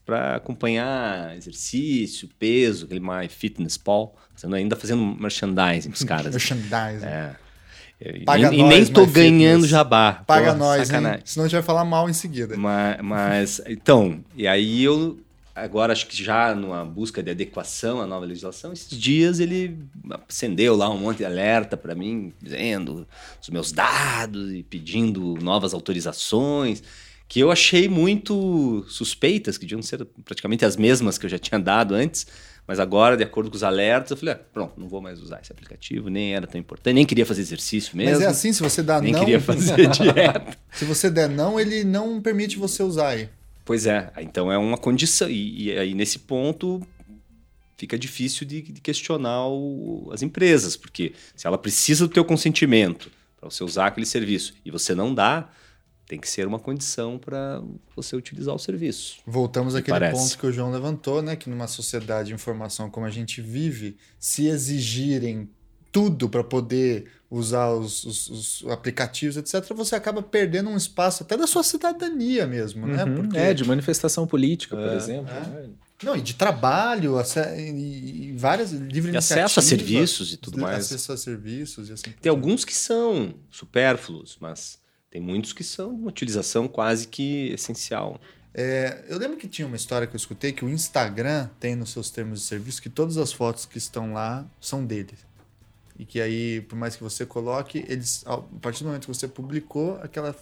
para acompanhar exercício, peso, aquele MyFitnessPal. Fazendo- Ainda fazendo merchandising pros caras. Merchandising. É. E, Paga nem, e nem nós, tô ganhando Fitness. jabá. Paga nós, sacanagem. hein? Senão a gente vai falar mal em seguida. Mas, mas, então, e aí eu agora acho que já numa busca de adequação à nova legislação, esses dias ele acendeu lá um monte de alerta para mim, dizendo os meus dados e pedindo novas autorizações, que eu achei muito suspeitas, que deviam ser praticamente as mesmas que eu já tinha dado antes. Mas agora, de acordo com os alertas, eu falei, ah, pronto, não vou mais usar esse aplicativo, nem era tão importante, nem queria fazer exercício mesmo. Mas é assim, se você dá nem não. queria fazer dieta. se você der não, ele não permite você usar aí. Pois é, então é uma condição. E, e aí, nesse ponto, fica difícil de, de questionar o- as empresas, porque se ela precisa do teu consentimento para você usar aquele serviço e você não dá, tem que ser uma condição para você utilizar o serviço. Voltamos àquele parece. ponto que o João levantou, né? Que numa sociedade de informação como a gente vive, se exigirem tudo para poder usar os, os- os aplicativos, etc., você acaba perdendo um espaço até da sua cidadania mesmo, né? Uhum, Porque, É, de manifestação política, por É, exemplo. é. né? Não, e de trabalho, e, várias livre E acesso a serviços e tudo mais. Acesso a serviços e assim. por Tem alguns que são supérfluos, mas tem muitos que são uma utilização quase que essencial. É, eu lembro que tinha uma história que eu escutei que o Instagram tem nos seus termos de serviço que todas as fotos que estão lá são dele. E que aí, por mais que você coloque, eles, a partir do momento que você publicou, aquela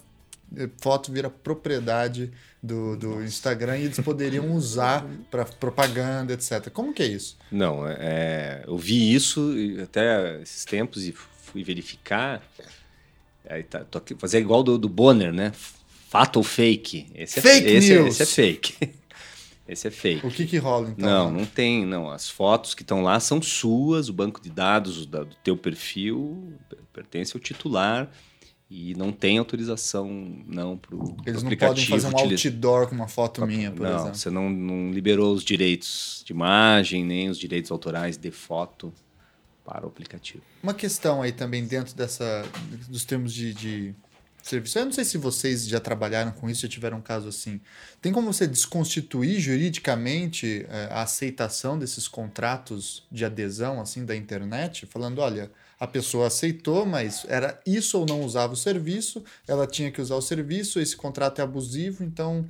eh, foto vira propriedade do, do Instagram e eles poderiam usar para propaganda, etc. Como que é isso? Não, é, eu vi isso até esses tempos e fui verificar. Aí tá, tô aqui, fazer igual do, do Bonner, né? Fato ou fake? Esse é, Fake esse, é- news. esse é fake. esse é fake. O que que rola então? Não, não tem, não. As fotos que estão lá são suas, o banco de dados da- do teu perfil pertence ao titular e não tem autorização não para o Eles não podem fazer um outdoor com uma foto minha, por não, exemplo. você não, não liberou os direitos de imagem, nem os direitos autorais de foto para o aplicativo. Uma questão aí também dentro dessa dos termos de, de serviço. Eu não sei se vocês já trabalharam com isso, já tiveram um caso assim. Tem como você desconstituir juridicamente eh, a aceitação desses contratos de adesão assim da internet, falando, olha, a pessoa aceitou, mas era isso ou não usava o serviço, ela tinha que usar o serviço, esse contrato é abusivo, então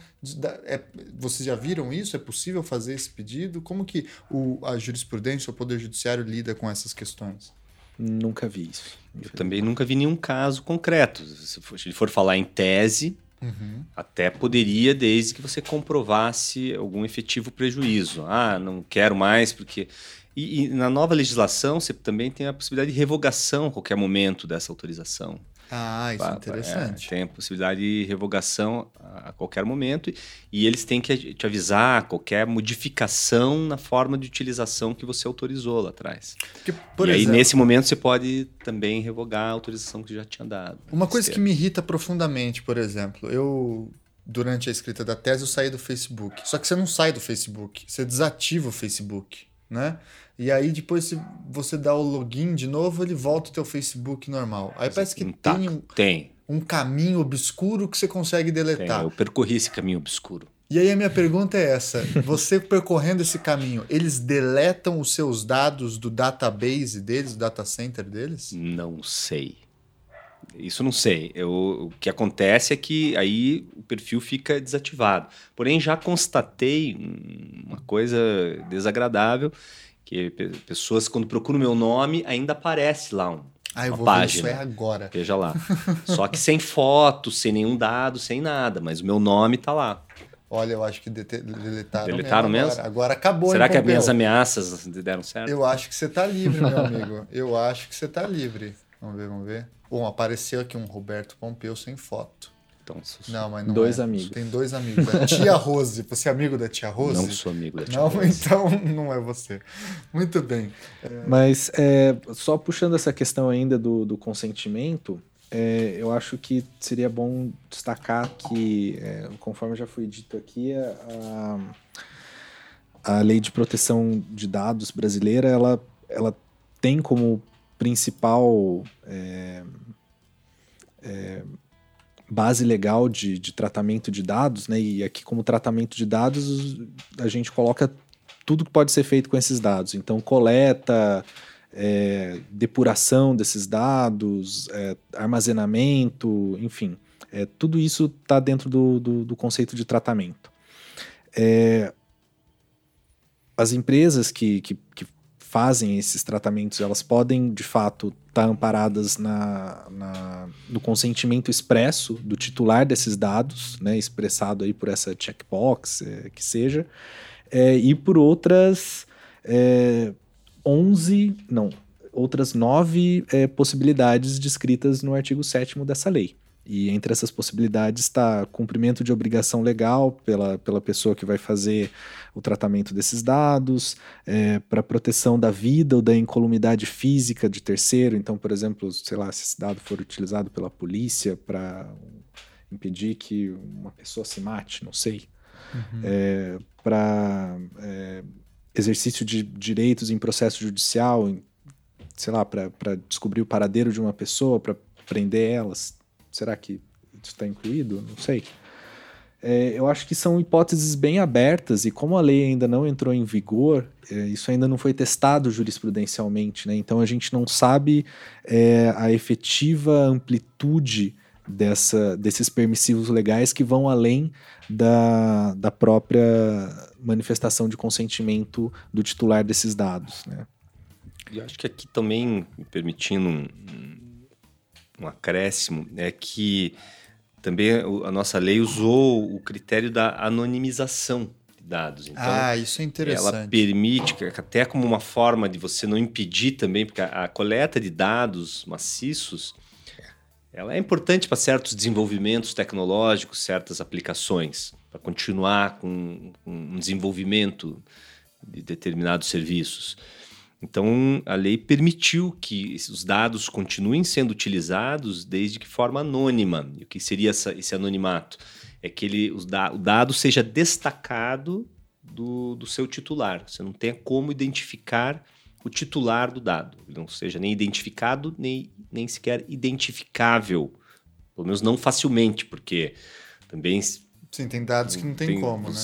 é- vocês já viram isso? É possível fazer esse pedido? Como que o, a jurisprudência, o Poder Judiciário lida com essas questões? Nunca vi isso. Eu também nunca vi nenhum caso concreto. Se for, se ele for falar em tese, Uhum. até poderia, desde que você comprovasse algum efetivo prejuízo. Ah, não quero mais porque. E, e na nova legislação você também tem a possibilidade de revogação a qualquer momento dessa autorização. Ah, isso é Pa- pa- interessante. é, tem a possibilidade de revogação a qualquer momento e, e eles têm que te avisar qualquer modificação na forma de utilização que você autorizou lá atrás. Porque, por e aí, exemplo, nesse momento, você pode também revogar a autorização que já tinha dado. uma coisa que me irrita profundamente, por exemplo, eu durante a escrita da tese eu saí do Facebook. Só que você não sai do Facebook, você desativa o Facebook, né? E aí depois se você dá o login de novo, ele volta o teu Facebook normal. Aí parece que Tá, tem um, Tem, um caminho obscuro que você consegue tem. deletar. Eu percorri esse caminho obscuro. E aí a minha pergunta é essa: você percorrendo esse caminho, eles deletam os seus dados do database deles, do data center deles? Não sei. Isso não sei. Eu, o que acontece é que aí o perfil fica desativado. Porém, já constatei um- uma coisa desagradável, que pessoas, quando procuram meu nome, ainda aparece lá um, ah, eu uma vou página. ver isso é agora. Veja lá. Só que sem foto, sem nenhum dado, sem nada, mas o meu nome está lá. Olha, eu acho que deletaram, deletaram mesmo. mesmo? Agora, agora acabou, Será que as minhas ameaças deram certo? Eu acho que você tá livre, meu amigo. Eu acho que você tá livre. Vamos ver, vamos ver. Bom, apareceu aqui um Roberto Pompeu sem foto. Então, Não, mas não Dois é. amigos. Tem dois amigos. A tia Rose. Você é amigo da tia Rose? não sou amigo da tia Não, Rose. então não é você. Muito bem. Mas é, só puxando essa questão ainda do, do consentimento, é, eu acho que seria bom destacar que, é, conforme já foi dito aqui, a, a lei de proteção de dados brasileira ela, ela tem como principal é, base legal de, de tratamento de dados, né? E aqui como tratamento de dados a gente coloca tudo que pode ser feito com esses dados. Então coleta, é, depuração desses dados, é, armazenamento, enfim, é, tudo isso está dentro do, do, do, conceito de tratamento. É, as empresas que, que, que, fazem esses tratamentos, elas podem, de fato, estar tá amparadas na, na, no consentimento expresso do titular desses dados, né, expressado aí por essa checkbox, é, que seja, é, e por outras é, 11, não, outras nove é, possibilidades descritas no artigo 7 dessa lei. E entre essas possibilidades está cumprimento de obrigação legal pela, pela pessoa que vai fazer o tratamento desses dados, é, para proteção da vida ou da incolumidade física de terceiro. Então, por exemplo, sei lá, se esse dado for utilizado pela polícia para impedir que uma pessoa se mate, não sei. Uhum. É, para é, exercício de direitos em processo judicial, sei lá, para descobrir o paradeiro de uma pessoa, para prender elas. Será que isso está incluído? Não sei. É, eu acho que são hipóteses bem abertas e como a lei ainda não entrou em vigor, é, isso ainda não foi testado jurisprudencialmente, né? Então a gente não sabe é, a efetiva amplitude dessa, desses permissivos legais que vão além da, da própria manifestação de consentimento do titular desses dados, né? E acho que aqui também, permitindo um, um acréscimo, é que também a nossa lei usou o critério da anonimização de dados. Então, ah, isso é interessante. Ela permite, até como uma forma de você não impedir também, porque a, a coleta de dados maciços ela é importante para certos desenvolvimentos tecnológicos, certas aplicações, para continuar com, com um desenvolvimento de determinados serviços. Então, a lei permitiu que os dados continuem sendo utilizados desde que forma anônima. E o que seria essa, esse anonimato? É que ele, os da, o dado seja destacado do, do seu titular. Você não tenha como identificar o titular do dado. Ele não seja nem identificado, nem, nem sequer identificável. Pelo menos não facilmente, porque também Sim, tem dados que não tem, tem como, né?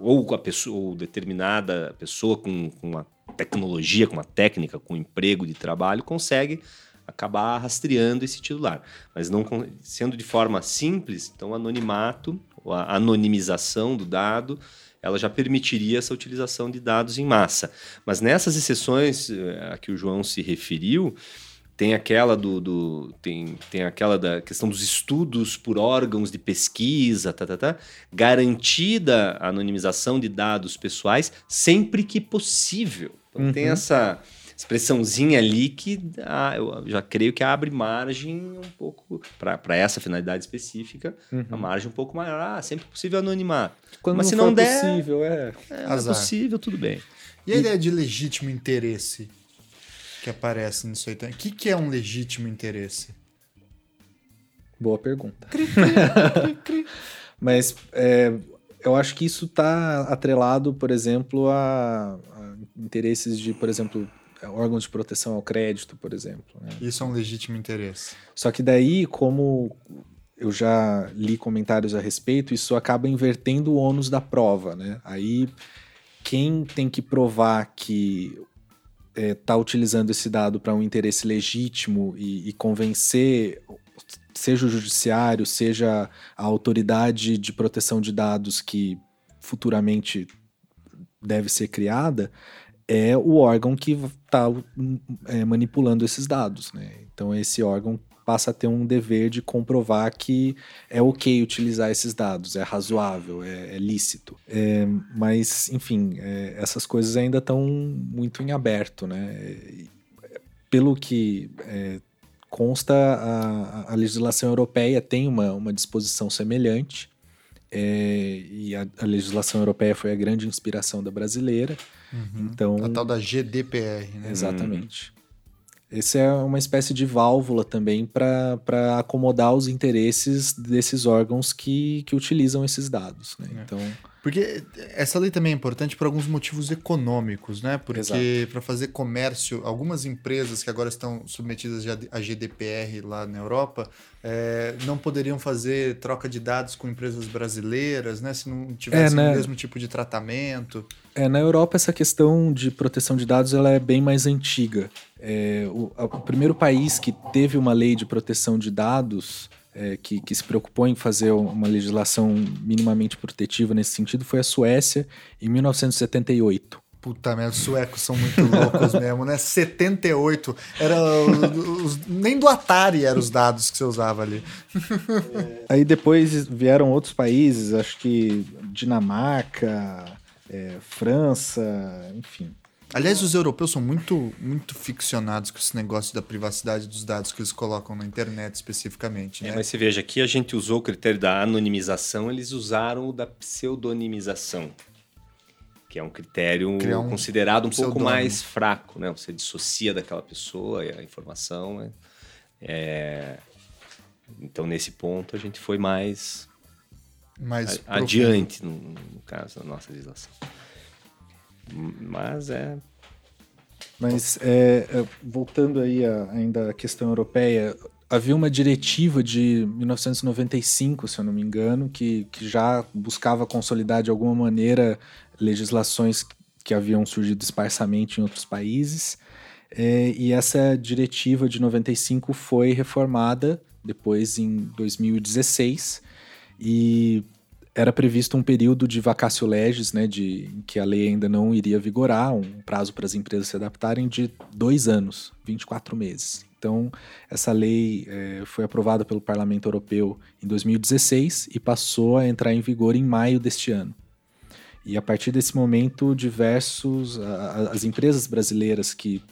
Ou a pessoa, ou determinada pessoa com, com uma tecnologia, com uma técnica, com um emprego de trabalho, consegue acabar rastreando esse titular. Mas não sendo de forma simples, então o anonimato, a anonimização do dado, ela já permitiria essa utilização de dados em massa. Mas nessas exceções eh, a que o João se referiu, tem aquela do, do, tem, tem aquela da questão dos estudos por órgãos de pesquisa, tá, tá, tá, garantida a anonimização de dados pessoais sempre que possível. Então uhum. tem essa expressãozinha ali que ah, eu já creio que abre margem um pouco para essa finalidade específica, uhum. a margem um pouco maior. Ah, sempre possível anonimar. Quando Mas não se não der, possível, é, é, é possível, tudo bem. E a ideia de legítimo interesse que aparece nisso aí? O que, que é um legítimo interesse? Boa pergunta. Cri, cri, cri, Mas é, eu acho que isso está atrelado, por exemplo, a, a, interesses de, por exemplo, órgãos de proteção ao crédito, por exemplo. Né? Isso é um legítimo interesse. Só que daí, como eu já li comentários a respeito, isso acaba invertendo o ônus da prova, né? Aí quem tem que provar que está é, utilizando esse dado para um interesse legítimo e, e, convencer, seja o judiciário, seja a autoridade de proteção de dados que futuramente deve ser criada, é o órgão que está é, manipulando esses dados. Né? Então, esse órgão passa a ter um dever de comprovar que é ok utilizar esses dados, é razoável, é, é lícito. É, mas, enfim, é, essas coisas ainda estão muito em aberto. Né? Pelo que é, consta, a, a, legislação europeia tem uma, uma disposição semelhante. É, e a, a, legislação europeia foi a grande inspiração da brasileira. Uhum. Então, a tal da GDPR, né? Exatamente. Esse é uma espécie de válvula também para acomodar os interesses desses órgãos que, que utilizam esses dados. Né? É. Então. Porque essa lei também é importante por alguns motivos econômicos, né? Porque para fazer comércio, algumas empresas que agora estão submetidas à GDPR lá na Europa é, não poderiam fazer troca de dados com empresas brasileiras, né? Se não tivessem é, né? o mesmo tipo de tratamento. É, na Europa essa questão de proteção de dados ela é bem mais antiga. É, o, o primeiro país que teve uma lei de proteção de dados é, que, que, se preocupou em fazer uma legislação minimamente protetiva nesse sentido foi a Suécia, em 1978. Puta merda, os suecos são muito loucos mesmo, né? 78. Era os, nem do Atari eram os dados que você usava ali. É. Aí depois vieram outros países, acho que Dinamarca, é, França, enfim. Aliás, os europeus são muito, muito ficcionados com esse negócio da privacidade dos dados que eles colocam na internet especificamente. É, né? É, mas você veja, aqui a gente usou o critério da anonimização, eles usaram o da pseudonimização, que é um critério um considerado um pouco mais fraco, né? Você dissocia daquela pessoa a informação. Né? É... Então, nesse ponto, a gente foi mais, mais adiante, no, no caso da nossa legislação. Mas é. Mas é, é, voltando aí a, ainda à questão europeia, havia uma diretiva de 1995, se eu não me engano, que, que já buscava consolidar de alguma maneira legislações que haviam surgido esparsamente em outros países. É, e essa diretiva de 95 foi reformada depois em 2016 e era previsto um período de vacácio legis, né, de que a lei ainda não iria vigorar, um prazo para as empresas se adaptarem de dois anos, 24 meses. Então, essa lei é, foi aprovada pelo Parlamento Europeu em 2016 e passou a entrar em vigor em maio deste ano. E a partir desse momento, diversos a, as empresas brasileiras que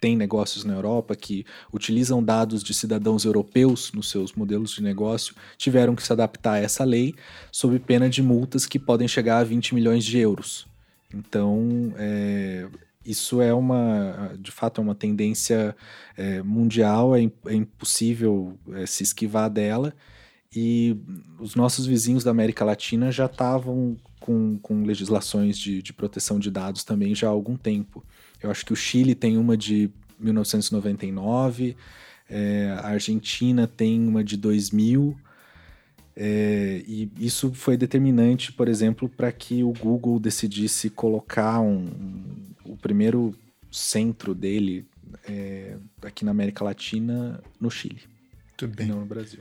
têm negócios na Europa, que utilizam dados de cidadãos europeus nos seus modelos de negócio, tiveram que se adaptar a essa lei, sob pena de multas que podem chegar a 20 milhões de euros. Então, é, isso é uma, de fato, é uma tendência é, mundial, é, é impossível é, se esquivar dela. E os nossos vizinhos da América Latina já estavam com, com legislações de, de proteção de dados também já há algum tempo. Eu acho que o Chile tem uma de 1999, é, a Argentina tem uma de 2000. É, e isso foi determinante, por exemplo, para que o Google decidisse colocar um, um, o primeiro centro dele é, aqui na América Latina no Chile. Muito bem. Não no Brasil.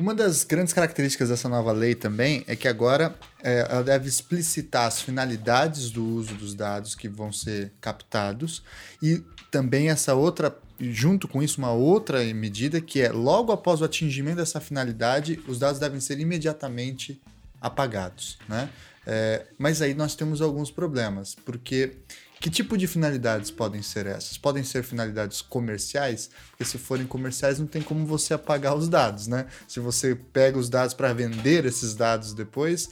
Uma das grandes características dessa nova lei também é que agora é, ela deve explicitar as finalidades do uso dos dados que vão ser captados e também essa outra, junto com isso, uma outra medida que é logo após o atingimento dessa finalidade, os dados devem ser imediatamente apagados, né? É, mas aí nós temos alguns problemas, porque que tipo de finalidades podem ser essas? Podem ser finalidades comerciais? Porque se forem comerciais, não tem como você apagar os dados, né? Se você pega os dados para vender esses dados depois,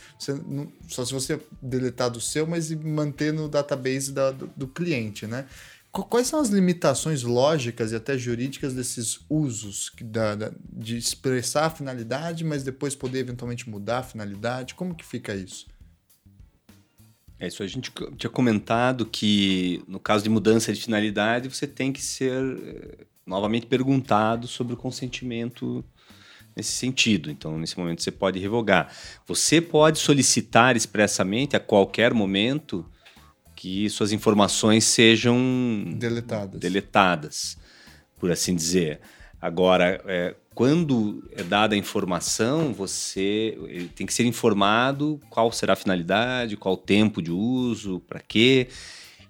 não, só se você deletar do seu, mas manter no database da, do, do cliente, né? Quais são as limitações lógicas e até jurídicas desses usos da, da, de expressar a finalidade, mas depois poder eventualmente mudar a finalidade? Como que fica isso? É isso, a gente tinha comentado que no caso de mudança de finalidade, você tem que ser eh, novamente perguntado sobre o consentimento nesse sentido. Então, nesse momento, você pode revogar. Você pode solicitar expressamente a qualquer momento que suas informações sejam deletadas, deletadas por assim dizer. Agora, é, quando é dada a informação, você tem que ser informado qual será a finalidade, qual o tempo de uso, para quê.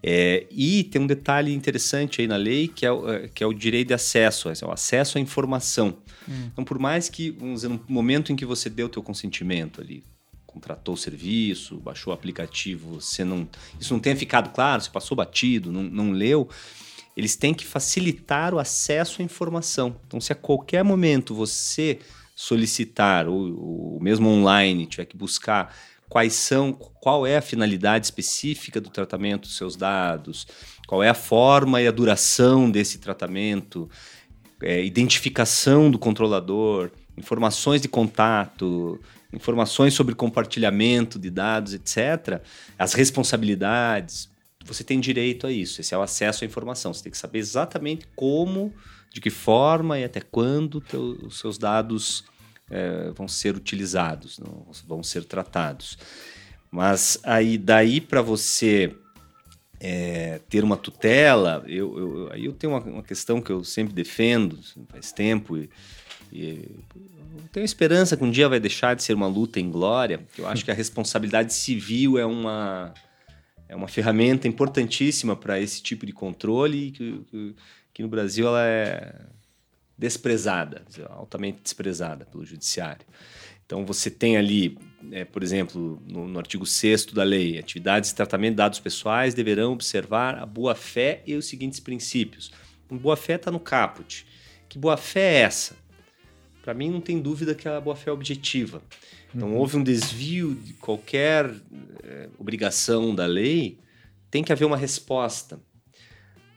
É, e tem um detalhe interessante aí na lei que é, o, é, que é o direito de acesso, é o acesso à informação. Hum. Então, por mais que, vamos dizer, no momento em que você deu o teu consentimento ali, contratou o serviço, baixou o aplicativo, você não, isso não tenha ficado claro, você passou batido, não, não leu, eles têm que facilitar o acesso à informação. Então, se a qualquer momento você solicitar, ou, ou mesmo online, tiver que buscar quais são, qual é a finalidade específica do tratamento dos seus dados, qual é a forma e a duração desse tratamento, é, identificação do controlador, informações de contato, informações sobre compartilhamento de dados, etc., as responsabilidades, você tem direito a isso. Esse é o acesso à informação. Você tem que saber exatamente como, de que forma e até quando teu, os seus dados é, vão ser utilizados, não, vão ser tratados. Mas aí daí para você é, ter uma tutela, eu, eu, aí eu tenho uma, uma, questão que eu sempre defendo faz tempo e, e tenho esperança que um dia vai deixar de ser uma luta em glória. Eu acho que a responsabilidade civil é uma é uma ferramenta importantíssima para esse tipo de controle que, que, que no Brasil ela é desprezada, altamente desprezada pelo judiciário. Então você tem ali, é, por exemplo, no, no artigo 6 da lei, atividades de tratamento de dados pessoais deverão observar a boa-fé e os seguintes princípios. boa-fé está no caput. Que boa-fé é essa? Para mim não tem dúvida que a boa-fé é objetiva. Então uhum. houve um desvio de qualquer é, obrigação da lei, tem que haver uma resposta.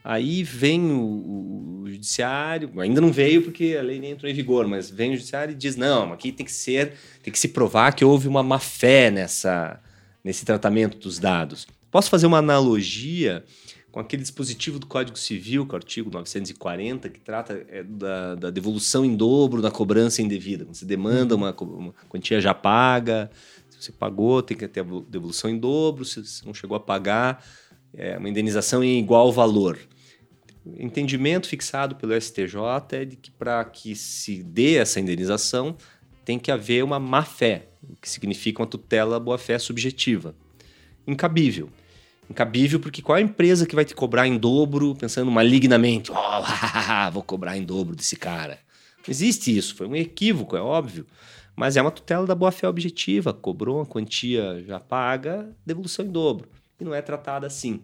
Aí vem o, o, judiciário, ainda não veio porque a lei nem entrou em vigor, mas vem o judiciário e diz: não, aqui tem que ser, tem que se provar que houve uma má fé nessa, nesse tratamento dos dados. Posso fazer uma analogia com aquele dispositivo do Código Civil, que é o artigo 940, que trata é, da, da, devolução em dobro da cobrança indevida. Você demanda uma, uma quantia já paga, se você pagou, tem que ter a devolução em dobro, se você não chegou a pagar, é uma indenização em igual valor. O entendimento fixado pelo STJ é de que para que se dê essa indenização tem que haver uma má-fé, o que significa uma tutela boa-fé subjetiva. Incabível. Incabível porque qual é a empresa que vai te cobrar em dobro pensando malignamente? Oh, vou cobrar em dobro desse cara. Não existe isso, foi um equívoco, é óbvio. Mas é uma tutela da boa-fé objetiva. Cobrou uma quantia já paga, devolução em dobro e não é tratada assim.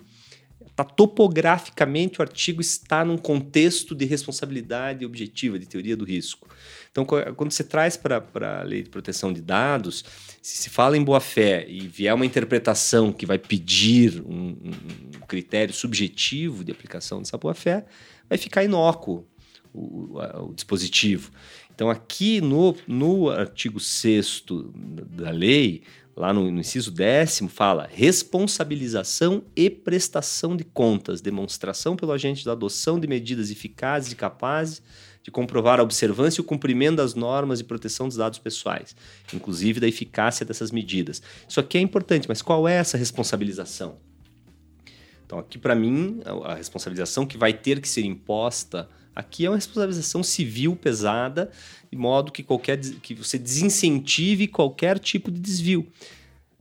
Tá, topograficamente, o artigo está num contexto de responsabilidade objetiva, de teoria do risco. Então, quando você traz para a lei de proteção de dados, se se fala em boa-fé e vier uma interpretação que vai pedir um, um critério subjetivo de aplicação dessa boa-fé, vai ficar inócuo o, o, dispositivo. Então, aqui no, no artigo 6 da lei, lá no, no inciso décimo, fala responsabilização e prestação de contas, demonstração pelo agente da adoção de medidas eficazes e capazes de comprovar a observância e o cumprimento das normas de proteção dos dados pessoais, inclusive da eficácia dessas medidas. Isso aqui é importante, mas qual é essa responsabilização? Então, aqui para mim, a responsabilização que vai ter que ser imposta aqui é uma responsabilização civil pesada de modo que qualquer que você desincentive qualquer tipo de desvio.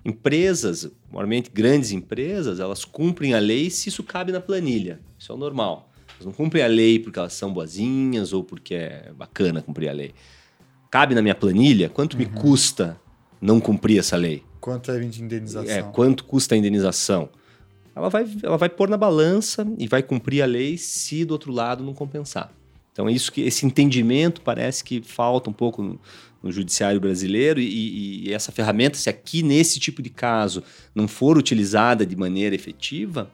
Empresas, normalmente grandes empresas, elas cumprem a lei se isso cabe na planilha. Isso é o normal. Elas não cumprem a lei porque elas são boazinhas ou porque é bacana cumprir a lei. Cabe na minha planilha? Quanto uhum. me custa não cumprir essa lei? Quanto é de indenização? É, quanto custa a indenização? Ela vai, ela vai pôr na balança e vai cumprir a lei se do outro lado não compensar. Então, é isso que esse entendimento parece que falta um pouco no, no judiciário brasileiro e, e, essa ferramenta, se aqui nesse tipo de caso não for utilizada de maneira efetiva,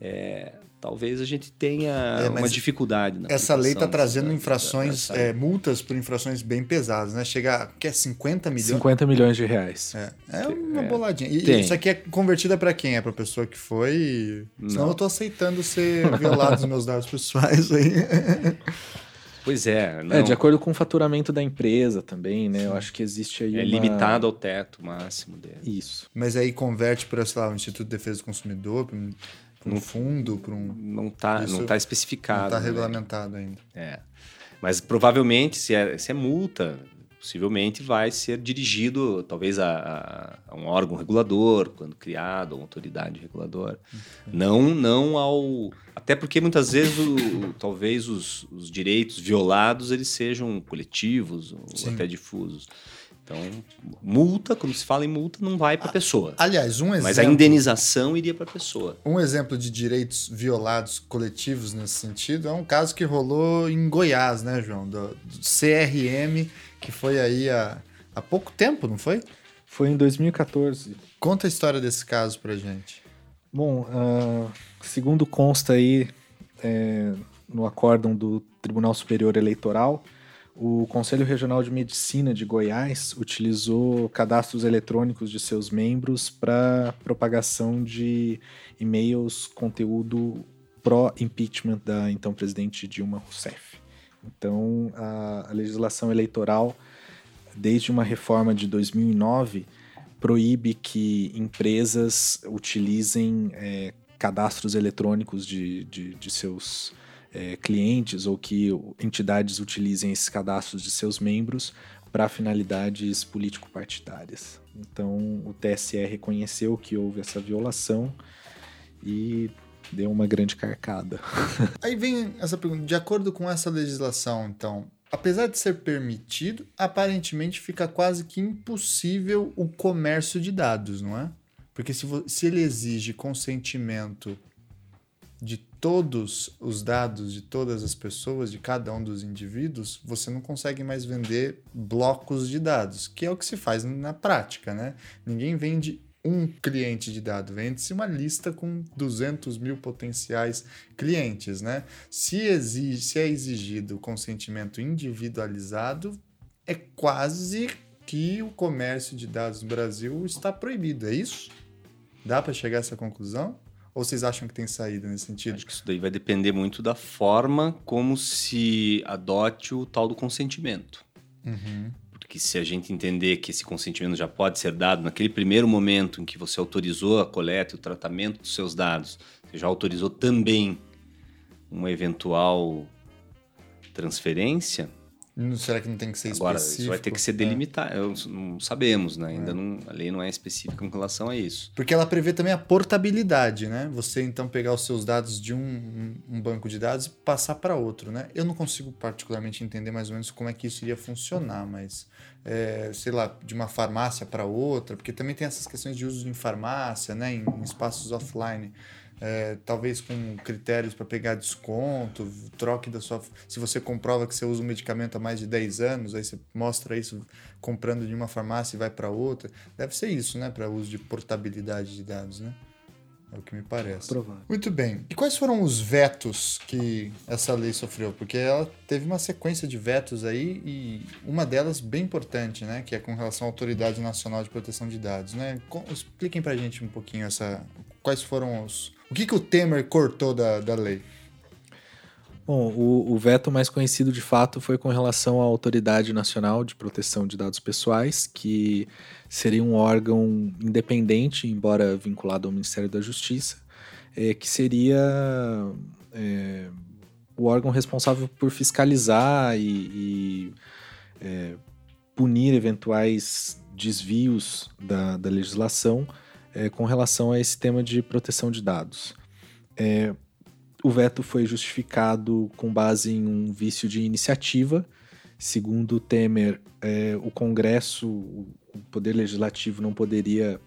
é, talvez a gente tenha é, uma dificuldade. essa lei está trazendo infrações, é, multas por infrações bem pesadas, né? Chega a que é 50 milhões? 50 milhões de reais. É, é uma é. boladinha. E Tem. isso aqui é convertida para quem? É para pessoa que foi? Não. Senão eu estou aceitando ser violado os meus dados pessoais aí. Pois é. Não... É, de acordo com o faturamento da empresa também, né? Eu acho que existe aí. É uma... limitado ao teto máximo dele. Isso. Mas aí converte para, sei lá, o Instituto de Defesa do Consumidor, um fundo, para um. Não está não tá especificado. Não está né? regulamentado ainda. É. Mas provavelmente, se é, se é multa, possivelmente vai ser dirigido talvez a, a, um órgão regulador quando criado, uma autoridade reguladora, uhum. não não ao até porque muitas vezes o, talvez os, os, direitos violados eles sejam coletivos ou Sim. até difusos. Então, multa, quando se fala em multa, não vai para a pessoa. Aliás, um exemplo. Mas a indenização iria para a pessoa. Um exemplo de direitos violados coletivos nesse sentido é um caso que rolou em Goiás, né, João? Do, do CRM, que foi aí há, há pouco tempo, não foi? Foi em 2014. Conta a história desse caso pra gente. Bom, uh, segundo consta aí é, no acórdão do Tribunal Superior Eleitoral, o Conselho Regional de Medicina de Goiás utilizou cadastros eletrônicos de seus membros para propagação de e-mails, conteúdo pró-impeachment da então presidente Dilma Rousseff. Então, a, a, legislação eleitoral, desde uma reforma de 2009, proíbe que empresas utilizem é, cadastros eletrônicos de, de, de seus é, clientes ou que entidades utilizem esses cadastros de seus membros para finalidades político-partidárias. Então, o TSE reconheceu que houve essa violação e deu uma grande carcada. Aí vem essa pergunta: de acordo com essa legislação, então, apesar de ser permitido, aparentemente fica quase que impossível o comércio de dados, não é? Porque se, se ele exige consentimento de todos os dados de todas as pessoas, de cada um dos indivíduos, você não consegue mais vender blocos de dados, que é o que se faz na prática, né? Ninguém vende um cliente de dado, vende-se uma lista com 200 mil potenciais clientes, né? Se, exige, se é exigido consentimento individualizado, é quase que o comércio de dados no Brasil está proibido, é isso? Dá para chegar a essa conclusão? Ou vocês acham que tem saída nesse sentido? Acho que isso daí vai depender muito da forma como se adote o tal do consentimento. Uhum. Porque se a gente entender que esse consentimento já pode ser dado naquele primeiro momento em que você autorizou a coleta e o tratamento dos seus dados, você já autorizou também uma eventual transferência, Será que não tem que ser Agora, específico? isso vai ter que ser delimitado. É. Não sabemos, né? Ainda é. não, a lei não é específica com relação a isso. Porque ela prevê também a portabilidade, né? Você então pegar os seus dados de um, um banco de dados e passar para outro, né? Eu não consigo particularmente entender mais ou menos como é que isso iria funcionar, mas é, sei lá, de uma farmácia para outra, porque também tem essas questões de uso em farmácia, né? em, em espaços offline é, talvez com critérios para pegar desconto, troque da sua. Se você comprova que você usa um medicamento há mais de 10 anos, aí você mostra isso comprando de uma farmácia e vai para outra. Deve ser isso, né? Para uso de portabilidade de dados, né? É o que me parece. Provável. Muito bem. E quais foram os vetos que essa lei sofreu? Porque ela teve uma sequência de vetos aí e uma delas bem importante, né? Que é com relação à Autoridade Nacional de Proteção de Dados, né? Expliquem pra gente um pouquinho essa... Quais foram os, o que, que o Temer cortou da, da lei? Bom, o, o, veto mais conhecido de fato foi com relação à Autoridade Nacional de Proteção de Dados Pessoais, que seria um órgão independente, embora vinculado ao Ministério da Justiça, é, que seria é, o órgão responsável por fiscalizar e, e é, punir eventuais desvios da, da legislação é, com relação a esse tema de proteção de dados. É, o veto foi justificado com base em um vício de iniciativa. Segundo Temer, é, o Congresso, o Poder Legislativo, não poderia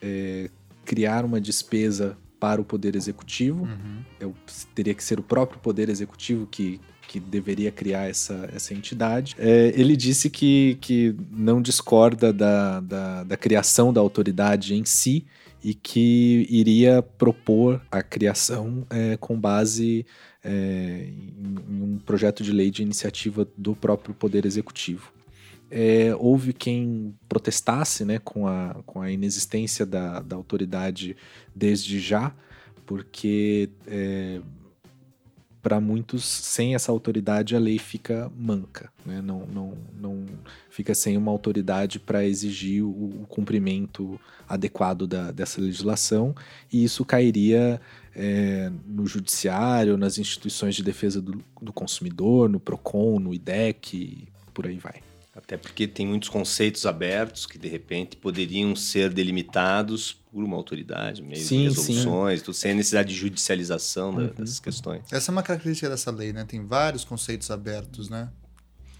é, criar uma despesa para o Poder Executivo. Uhum. É teria que ser o próprio Poder Executivo que, que deveria criar essa, essa entidade. É, ele disse que, que não discorda da, da, da criação da autoridade em si e que iria propor a criação é, com base é, em, um projeto de lei de iniciativa do próprio Poder Executivo. É, houve quem protestasse né, com, a, com a inexistência da, da autoridade desde já, porque é, para muitos, sem essa autoridade, a lei fica manca, né? não, não, não fica sem uma autoridade para exigir o, o, cumprimento adequado da, dessa legislação, e isso cairia é, no judiciário, nas instituições de defesa do, do, consumidor, no PROCON, no IDEC, por aí vai. Até porque tem muitos conceitos abertos que, de repente, poderiam ser delimitados por uma autoridade, meio sim, de resoluções, sim. sem necessidade de judicialização uhum. dessas questões. Essa é uma característica dessa lei, né? Tem vários conceitos abertos, né?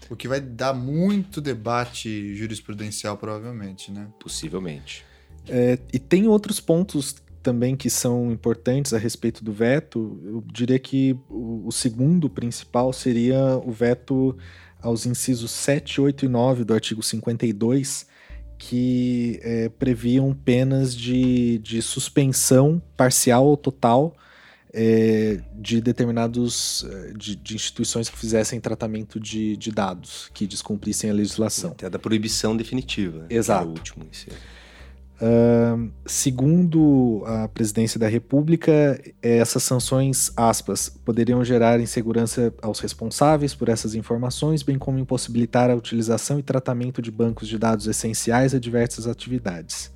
O que vai dar muito debate jurisprudencial, provavelmente, né? Possivelmente. É, e tem outros pontos também que são importantes a respeito do veto. Eu diria que o, o segundo principal seria o veto aos incisos 7, 8 e 9 do artigo 52, que é, previam penas de, de suspensão parcial ou total é, de determinados é, de, de, instituições que fizessem tratamento de, de, dados, que descumprissem a legislação. Até da proibição definitiva. Exato. o último inciso. Uh, segundo a presidência da República, essas sanções, aspas, poderiam gerar insegurança aos responsáveis por essas informações, bem como impossibilitar a utilização e tratamento de bancos de dados essenciais a diversas atividades.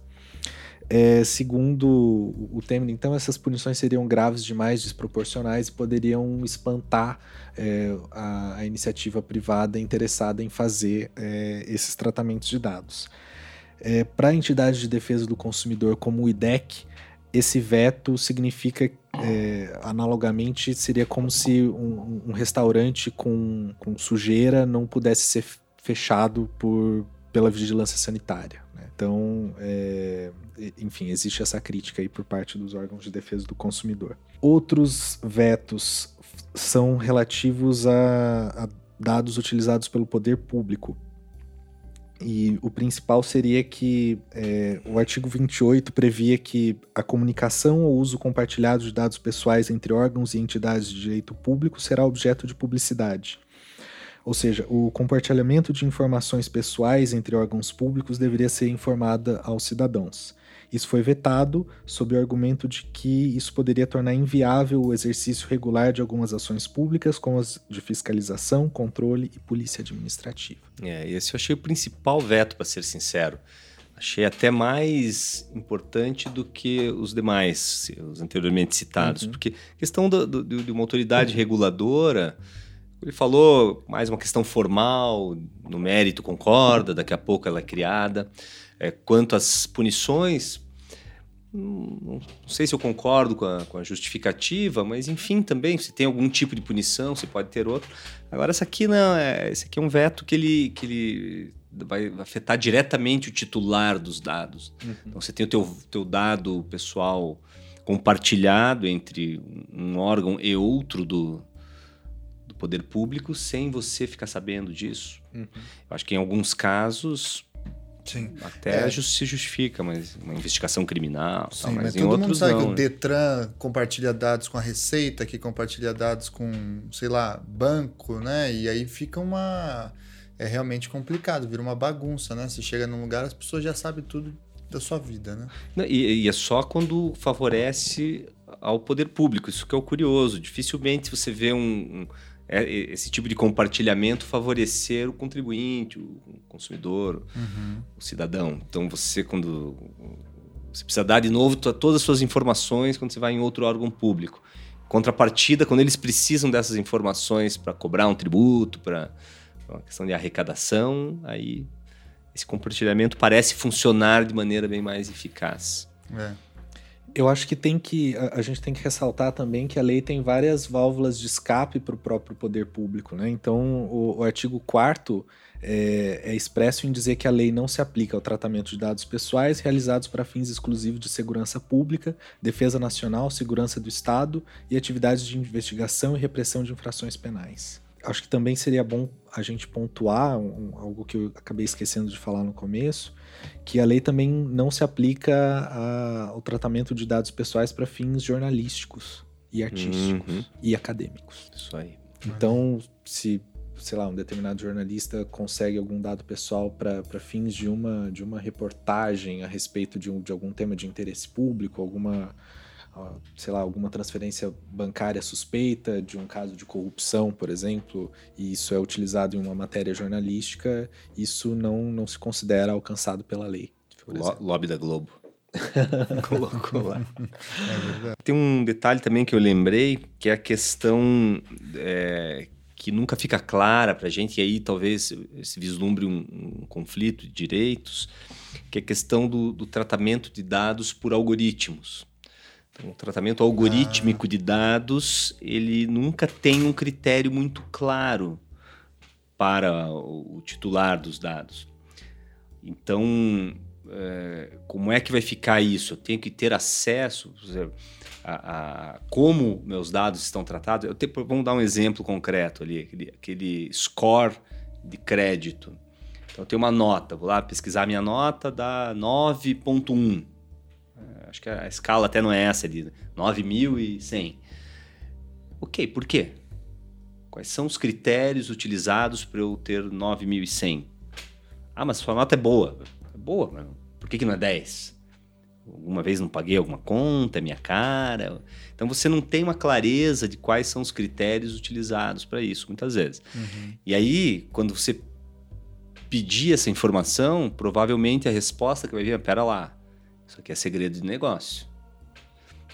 É, segundo o Temer, então, essas punições seriam graves demais, desproporcionais e poderiam espantar é, a, a, iniciativa privada interessada em fazer é, esses tratamentos de dados. É, Para a entidade de defesa do consumidor como o IDEC, esse veto significa, é, analogamente, seria como se um, um restaurante com, com, sujeira não pudesse ser fechado por, pela vigilância sanitária. Né? Então, é, enfim, existe essa crítica aí por parte dos órgãos de defesa do consumidor. Outros vetos são relativos a, a dados utilizados pelo poder público. E o principal seria que é, o artigo 28 previa que a comunicação ou uso compartilhado de dados pessoais entre órgãos e entidades de direito público será objeto de publicidade. Ou seja, o compartilhamento de informações pessoais entre órgãos públicos deveria ser informada aos cidadãos. Isso foi vetado sob o argumento de que isso poderia tornar inviável o exercício regular de algumas ações públicas, como as de fiscalização, controle e polícia administrativa. É, esse eu achei o principal veto, para ser sincero. Achei até mais importante do que os demais, os anteriormente citados, uhum. porque questão do, do, de uma autoridade uhum. reguladora. Ele falou mais uma questão formal, no mérito concorda, daqui a pouco ela é criada. É, quanto às punições, não sei se eu concordo com a, com a, justificativa, mas enfim, também, se tem algum tipo de punição, se pode ter outro. Agora, esse aqui não, é, esse aqui é um veto que ele, que ele vai afetar diretamente o titular dos dados. Uhum. Então, você tem o teu, teu dado pessoal compartilhado entre um órgão e outro do, do poder público sem você ficar sabendo disso. Uhum. Eu acho que em alguns casos Sim. Até é. se justifica, mas uma investigação criminal. Sim, tal, mas, mas todo outros mundo sabe não, que o né? Detran compartilha dados com a Receita, que compartilha dados com, sei lá, banco, né? E aí fica uma. É realmente complicado, vira uma bagunça, né? Você chega num lugar, as pessoas já sabem tudo da sua vida, né? E, e é só quando favorece ao poder público, isso que é o curioso. Dificilmente você vê um, um esse tipo de compartilhamento favorecer o contribuinte, o consumidor, uhum. o cidadão. Então você quando você precisa dar de novo todas as suas informações quando você vai em outro órgão público. Contrapartida, quando eles precisam dessas informações para cobrar um tributo, para uma questão de arrecadação, aí esse compartilhamento parece funcionar de maneira bem mais eficaz. É eu acho que tem que a, a, gente tem que ressaltar também que a lei tem várias válvulas de escape para o próprio poder público, né? Então o, o artigo 4 é, é, expresso em dizer que a lei não se aplica ao tratamento de dados pessoais realizados para fins exclusivos de segurança pública, defesa nacional, segurança do Estado e atividades de investigação e repressão de infrações penais. Acho que também seria bom a gente pontuar um, algo que eu acabei esquecendo de falar no começo, que a lei também não se aplica a, ao tratamento de dados pessoais para fins jornalísticos e artísticos uhum. e acadêmicos. Isso aí. Então, se sei lá, um determinado jornalista consegue algum dado pessoal para fins de uma, de uma reportagem a respeito de, um, de algum tema de interesse público, alguma sei lá, alguma transferência bancária suspeita de um caso de corrupção, por exemplo, e isso é utilizado em uma matéria jornalística, isso não, não se considera alcançado pela lei. Lo lobby da Globo. Colocou lá. É Tem um detalhe também que eu lembrei, que é a questão é, que nunca fica clara para a gente, e aí talvez se vislumbre um, um, conflito de direitos, que é a questão do, do tratamento de dados por algoritmos. Então, o tratamento algorítmico ah. de dados, ele nunca tem um critério muito claro para o, titular dos dados. Então, é, como é que vai ficar isso? Eu tenho que ter acesso a, a como meus dados estão tratados. Eu vamos dar um exemplo concreto ali, aquele, aquele score de crédito. Então, eu tenho uma nota, vou lá pesquisar minha nota, dá 9.1. Acho que a escala até não é essa ali, 9.100. Ok, por quê? Quais são os critérios utilizados para eu ter 9.100? Ah, mas sua nota é boa. É boa, mas por que, que não é 10? Alguma vez não paguei alguma conta, é minha cara. Então você não tem uma clareza de quais são os critérios utilizados para isso, muitas vezes. Uhum. E aí, quando você pedir essa informação, provavelmente a resposta que vai vir é: pera lá, isso aqui é segredo de negócio.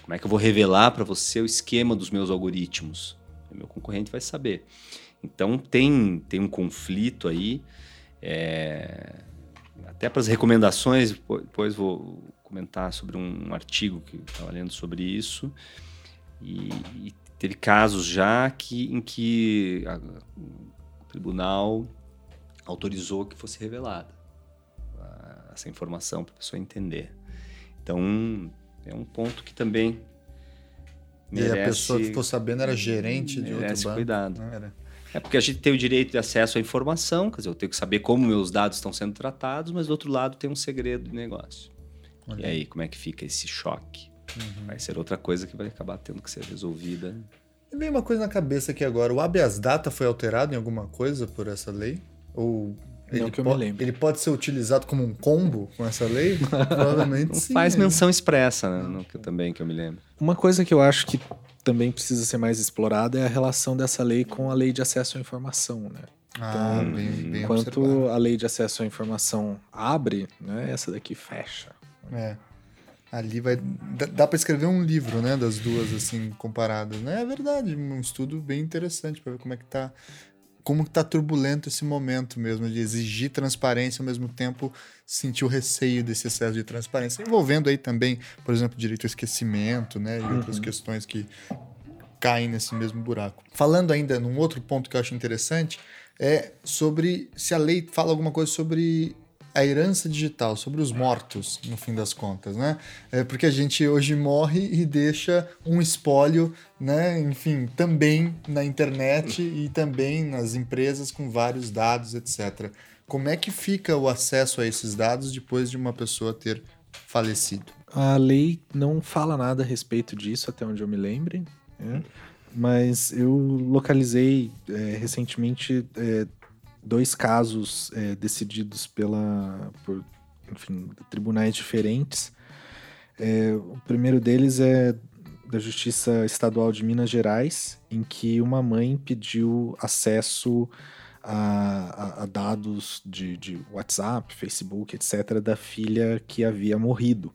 Como é que eu vou revelar para você o esquema dos meus algoritmos? O meu concorrente vai saber. Então tem, tem um conflito aí. É, até para as recomendações, depois vou comentar sobre um artigo que estava lendo sobre isso. E, e, teve casos já que, em que a, o tribunal autorizou que fosse revelada essa informação para a pessoa entender. Então, é um ponto que também merece, E a pessoa que ficou sabendo era gerente de outro banco? cuidado. É porque a gente tem o direito de acesso à informação, quer dizer, eu tenho que saber como meus dados estão sendo tratados, mas do outro lado tem um segredo de negócio. Olha. E aí, como é que fica esse choque? Uhum. Vai ser outra coisa que vai acabar tendo que ser resolvida. Me veio uma coisa na cabeça aqui agora. O habeas data foi alterado em alguma coisa por essa lei? Ou ele, Não que eu me lembro. ele pode ser utilizado como um combo com essa lei? Provavelmente Não sim. faz menção expressa, né? No que, também que eu me lembro. Uma coisa que eu acho que também precisa ser mais explorada é a relação dessa lei com a lei de acesso à informação, né? Ah, Então, bem, bem Enquanto observado. a lei de acesso à informação abre, né, essa daqui fecha. É. Ali vai. Dá, dá para escrever um livro, né? Das duas, assim, comparadas. Né? É verdade, um estudo bem interessante para ver como é que tá. Como que tá turbulento esse momento mesmo, de exigir transparência ao mesmo tempo sentir o receio desse excesso de transparência, envolvendo aí também, por exemplo, direito ao esquecimento, né? E outras questões que caem nesse mesmo buraco. Falando ainda num outro ponto que eu acho interessante, é sobre se a lei fala alguma coisa sobre a herança digital, sobre os mortos, no fim das contas, né? É porque a gente hoje morre e deixa um espólio, né? Enfim, também na internet e também nas empresas com vários dados, etc. Como é que fica o acesso a esses dados depois de uma pessoa ter falecido? A lei não fala nada a respeito disso, até onde eu me lembre. né? Mas eu localizei é, recentemente é, dois casos é, decididos pela, por enfim, tribunais diferentes. É, o primeiro deles é da Justiça Estadual de Minas Gerais, em que uma mãe pediu acesso a, a- a dados de, de WhatsApp, Facebook, etc., da filha que havia morrido.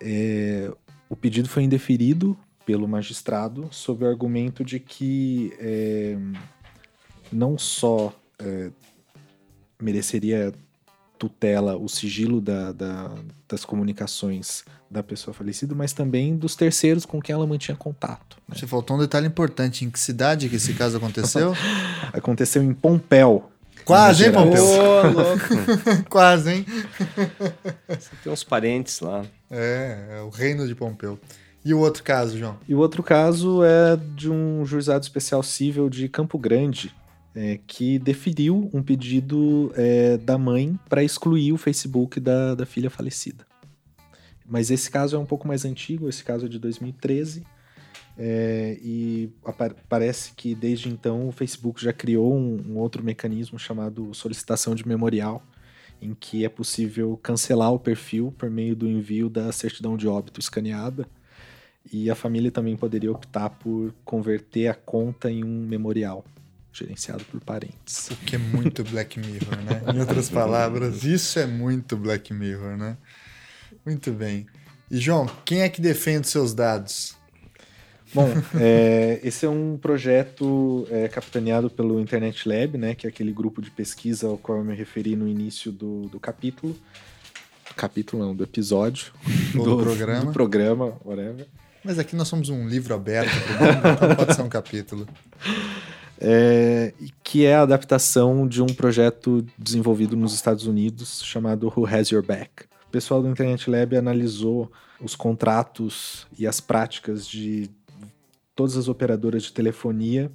É, o pedido foi indeferido pelo magistrado sob o argumento de que é, não só é, mereceria tutela o sigilo da- da- das comunicações da pessoa falecida, mas também dos terceiros com quem ela mantinha contato. né? Você faltou um detalhe importante. Em que cidade que esse caso aconteceu? Aconteceu em Pompéu. Quase, hein. Pompeu? Ô, louco! Quase, hein? Você tem uns parentes lá. É, é o reino de Pompeu. E o outro caso, João? E o outro caso é de um juizado especial civil de Campo Grande, é, que deferiu um pedido é, da mãe para excluir o Facebook da, da filha falecida. Mas esse caso é um pouco mais antigo, esse caso é de 2013. é, e parece que desde então o Facebook já criou um, um outro mecanismo chamado solicitação de memorial, em que é possível cancelar o perfil por meio do envio da certidão de óbito escaneada. E a família também poderia optar por converter a conta em um memorial, gerenciado por parentes. O que é muito Black Mirror, né? Em outras palavras, isso é muito Black Mirror, né? Muito bem. E, João, quem é que defende seus dados? Bom, é, esse é um projeto é, capitaneado pelo Internet Lab, né, que é aquele grupo de pesquisa ao qual eu me referi no início do, do capítulo. Capítulo não, do episódio. Ou do, do programa. Do programa, whatever. Mas aqui nós somos um livro aberto, então pode ser um capítulo. É, que é a adaptação de um projeto desenvolvido nos Estados Unidos chamado Who Has Your Back. O pessoal do Internet Lab analisou os contratos e as práticas de todas as operadoras de telefonia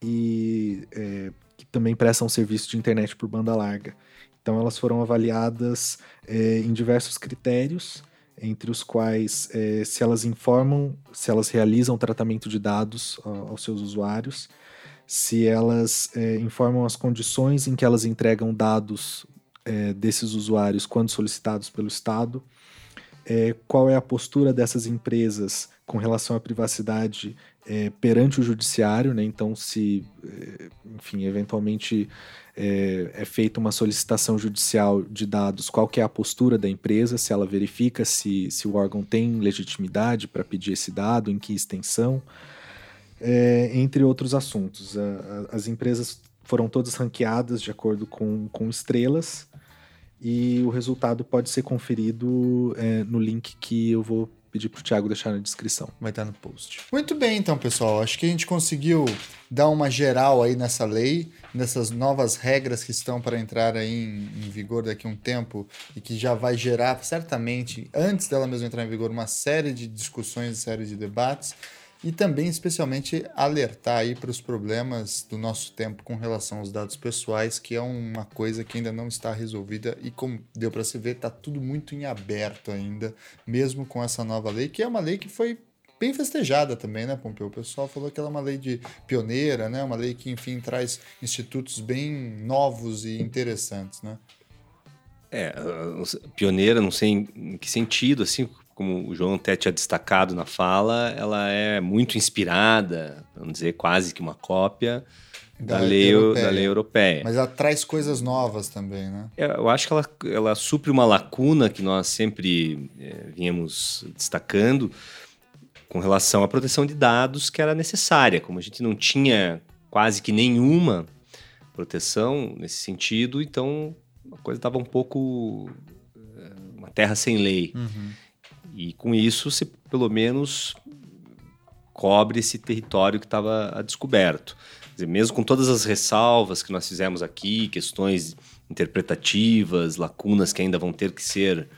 e é, que também prestam serviço de internet por banda larga. Então elas foram avaliadas é, em diversos critérios, entre os quais é, se elas informam, se elas realizam tratamento de dados aos seus usuários, se elas é, informam as condições em que elas entregam dados é, desses usuários quando solicitados pelo Estado, é, qual é a postura dessas empresas com relação à privacidade é, perante o judiciário, né? Então, se, é, enfim, eventualmente é, é, feita uma solicitação judicial de dados, qual é a postura da empresa, se ela verifica se, se o órgão tem legitimidade para pedir esse dado, em que extensão, é, entre outros assuntos. A, a, as empresas foram todas ranqueadas de acordo com, com estrelas, e o resultado pode ser conferido é, no link que eu vou pedir para o Thiago deixar na descrição. Vai estar no post. Muito bem, então, pessoal. Acho que a gente conseguiu dar uma geral aí nessa lei, nessas novas regras que estão para entrar aí em, em vigor daqui a um tempo e que já vai gerar, certamente, antes dela mesmo entrar em vigor, uma série de discussões, série de debates e também especialmente alertar aí para os problemas do nosso tempo com relação aos dados pessoais, que é uma coisa que ainda não está resolvida e como deu para se ver, está tudo muito em aberto ainda, mesmo com essa nova lei, que é uma lei que foi bem festejada também, né, Pompeu? O pessoal falou que ela é uma lei de pioneira, né? Uma lei que, enfim, traz institutos bem novos e interessantes, né? É, pioneira, não sei em que sentido, assim, como o João até tinha destacado na fala, ela é muito inspirada, vamos dizer, quase que uma cópia da, da, lei, europeia. da lei europeia. Mas ela traz coisas novas também, né? É, eu acho que ela, ela supre uma lacuna que nós sempre é, vínhamos destacando com relação à proteção de dados que era necessária. Como a gente não tinha quase que nenhuma proteção nesse sentido, então a coisa estava um pouco é, uma terra sem lei. Uhum. E com isso, você pelo menos cobre esse território que estava descoberto. Dizer, mesmo com todas as ressalvas que nós fizemos aqui, questões interpretativas, lacunas que ainda vão ter que ser,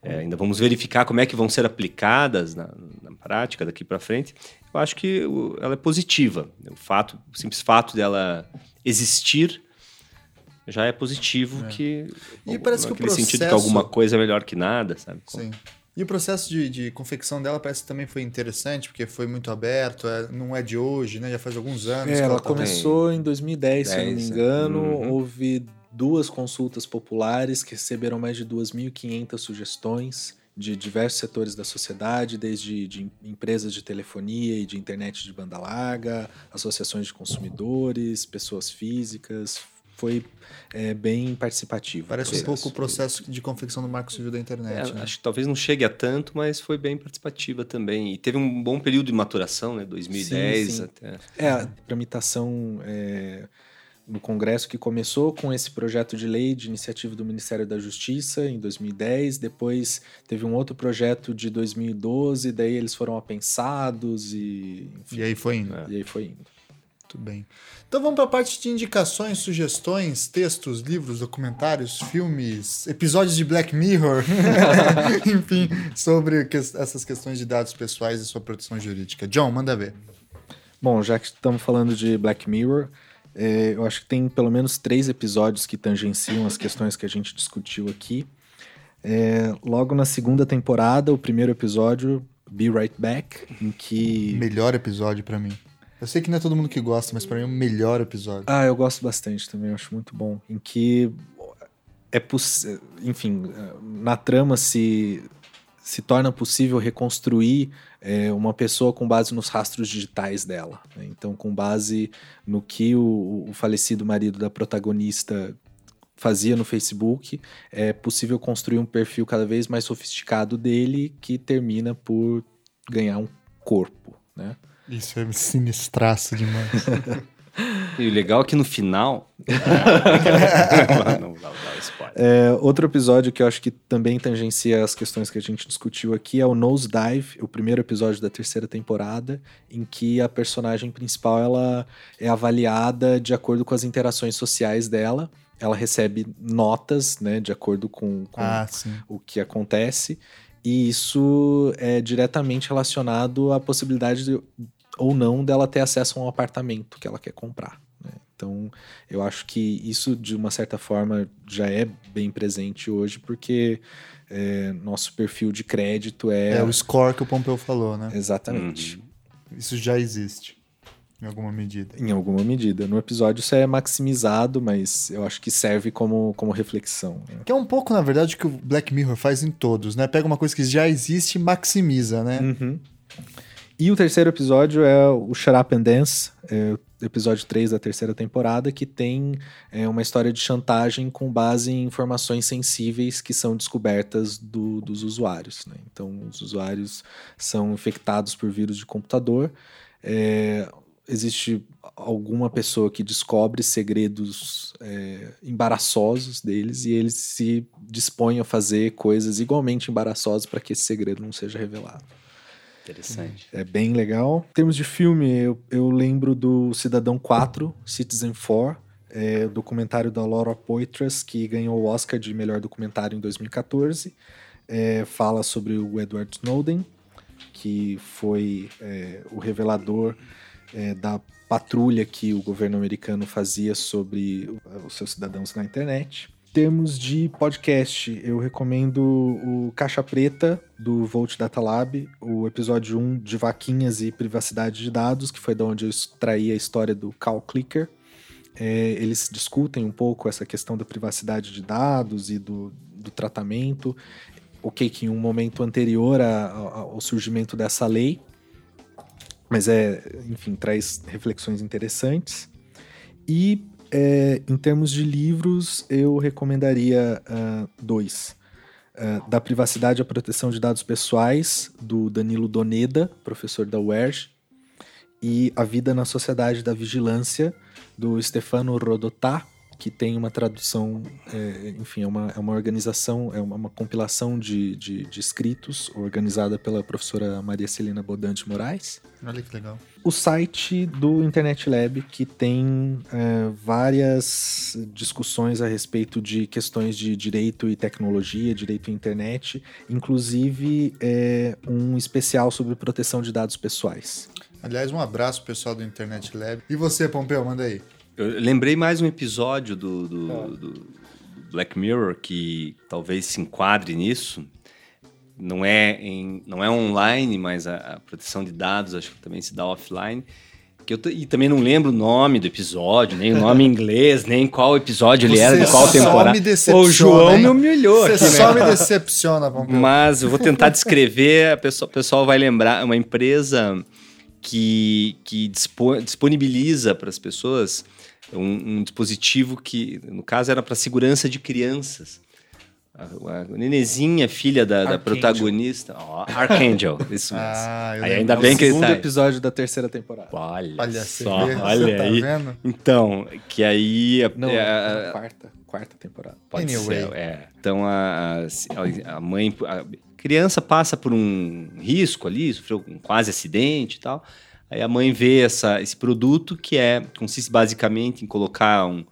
é, ainda vamos verificar como é que vão ser aplicadas na, na prática daqui para frente. Eu acho que ela é positiva. O fato, o simples fato dela existir já é positivo é. que e parece que o processo... sentido que alguma coisa é melhor que nada, sabe? Sim. E o processo de, de, confecção dela parece que também foi interessante, porque foi muito aberto, é, não é de hoje, né? Já faz alguns anos. É, ela, ela tá começou em 2010, 10, se eu não me engano. Uhum. Houve duas consultas populares que receberam mais de 2.500 sugestões de diversos setores da sociedade, desde de empresas de telefonia e de internet de banda larga, associações de consumidores, pessoas físicas, foi é, bem participativo. Parece um pouco o processo de confecção do Marco Civil da internet. É, né? Acho que talvez não chegue a tanto, mas foi bem participativa também. E teve um bom período de maturação, né? 2010 sim, sim. até. É, a tramitação é, no Congresso que começou com esse projeto de lei de iniciativa do Ministério da Justiça em 2010, depois teve um outro projeto de 2012, daí eles foram apensados e. Enfim, e aí foi indo. E aí foi indo. Muito bem. Então vamos para a parte de indicações, sugestões, textos, livros, documentários, filmes, episódios de Black Mirror, enfim, sobre que, essas questões de dados pessoais e sua proteção jurídica. John, manda ver. Bom, já que estamos falando de Black Mirror, é, eu acho que tem pelo menos três episódios que tangenciam as questões que a gente discutiu aqui. É, logo na segunda temporada, o primeiro episódio, Be Right Back, em que. Melhor episódio para mim. Eu sei que não é todo mundo que gosta, mas para mim é o melhor episódio. Ah, eu gosto bastante também, acho muito bom. Em que é possível. Enfim, na trama se, se torna possível reconstruir é, uma pessoa com base nos rastros digitais dela. Né? Então, com base no que o, o falecido marido da protagonista fazia no Facebook, é possível construir um perfil cada vez mais sofisticado dele que termina por ganhar um corpo, né? Isso é sinistraço demais. E o legal é que no final. não, não, não. É, outro episódio que eu acho que também tangencia as questões que a gente discutiu aqui é o Nose Dive, o primeiro episódio da terceira temporada, em que a personagem principal ela é avaliada de acordo com as interações sociais dela. Ela recebe notas, né, de acordo com, com ah, o que acontece. E isso é diretamente relacionado à possibilidade de, ou não dela ter acesso a um apartamento que ela quer comprar. Né? Então, eu acho que isso, de uma certa forma, já é bem presente hoje, porque é, nosso perfil de crédito é. É o score que o Pompeu falou, né? Exatamente. Uhum. Isso já existe. Em alguma medida. Em alguma medida. No episódio isso é maximizado, mas eu acho que serve como, como reflexão. Né? Que é um pouco, na verdade, o que o Black Mirror faz em todos, né? Pega uma coisa que já existe e maximiza, né? Uhum. E o terceiro episódio é o Shut Up and Dance, é episódio 3 da terceira temporada, que tem é, uma história de chantagem com base em informações sensíveis que são descobertas do, dos usuários. Né? Então, os usuários são infectados por vírus de computador. É, existe alguma pessoa que descobre segredos é, embaraçosos deles e eles se dispõem a fazer coisas igualmente embaraçosas para que esse segredo não seja revelado. Interessante. É bem legal. Em termos de filme, eu, eu lembro do Cidadão 4, Citizen 4, é, documentário da Laura Poitras, que ganhou o Oscar de melhor documentário em 2014. É, fala sobre o Edward Snowden, que foi é, o revelador é, da patrulha que o governo americano fazia sobre os seus cidadãos na internet. Termos de podcast, eu recomendo o Caixa Preta, do Volt Data Lab, o episódio 1 de vaquinhas e privacidade de dados, que foi da onde eu extraí a história do Cal Clicker. É, eles discutem um pouco essa questão da privacidade de dados e do, do tratamento. Ok, que em um momento anterior a, a, ao surgimento dessa lei, mas é, enfim, traz reflexões interessantes. E é, em termos de livros, eu recomendaria uh, dois. Uh, da Privacidade à Proteção de Dados Pessoais, do Danilo Doneda, professor da UERJ, e A Vida na Sociedade da Vigilância, do Stefano Rodotà, que tem uma tradução, é, enfim, é uma, é uma organização, é uma, uma compilação de, de, de, escritos organizada pela professora Maria Celina Bodante Moraes. Olha que legal. O site do Internet Lab, que tem é, várias discussões a respeito de questões de direito e tecnologia, direito e internet, inclusive é, um especial sobre proteção de dados pessoais. Aliás, um abraço pessoal do Internet Lab. E você, Pompeu, manda aí. Eu lembrei mais um episódio do, do, ah. do, Black Mirror que talvez se enquadre nisso. Não é, em, não é online, mas a, a proteção de dados acho que também se dá offline. Que eu e também não lembro o nome do episódio, nem o nome em inglês, nem qual episódio ele era, de qual temporada. Me o João hein? me humilhou Você aqui, só né? me decepciona, Pompeu. Mas eu vou tentar descrever, a pessoa, o pessoal vai lembrar, uma empresa que, que disponibiliza para as pessoas um, um, dispositivo que, no caso, era para segurança de crianças. A, a Nenezinha, filha da, da protagonista. Oh, Archangel, isso mesmo. Ah, aí ainda bem que ele tá... episódio da terceira temporada. Olha, olha só, olha tá aí. Vendo? Então, que aí... Não, é, a, quarta, quarta temporada. Pode anyway. ser, é. Então, a, a mãe... A criança passa por um risco ali, sofreu um quase acidente e tal Aí a mãe vê essa, esse produto que é consiste basicamente em colocar um,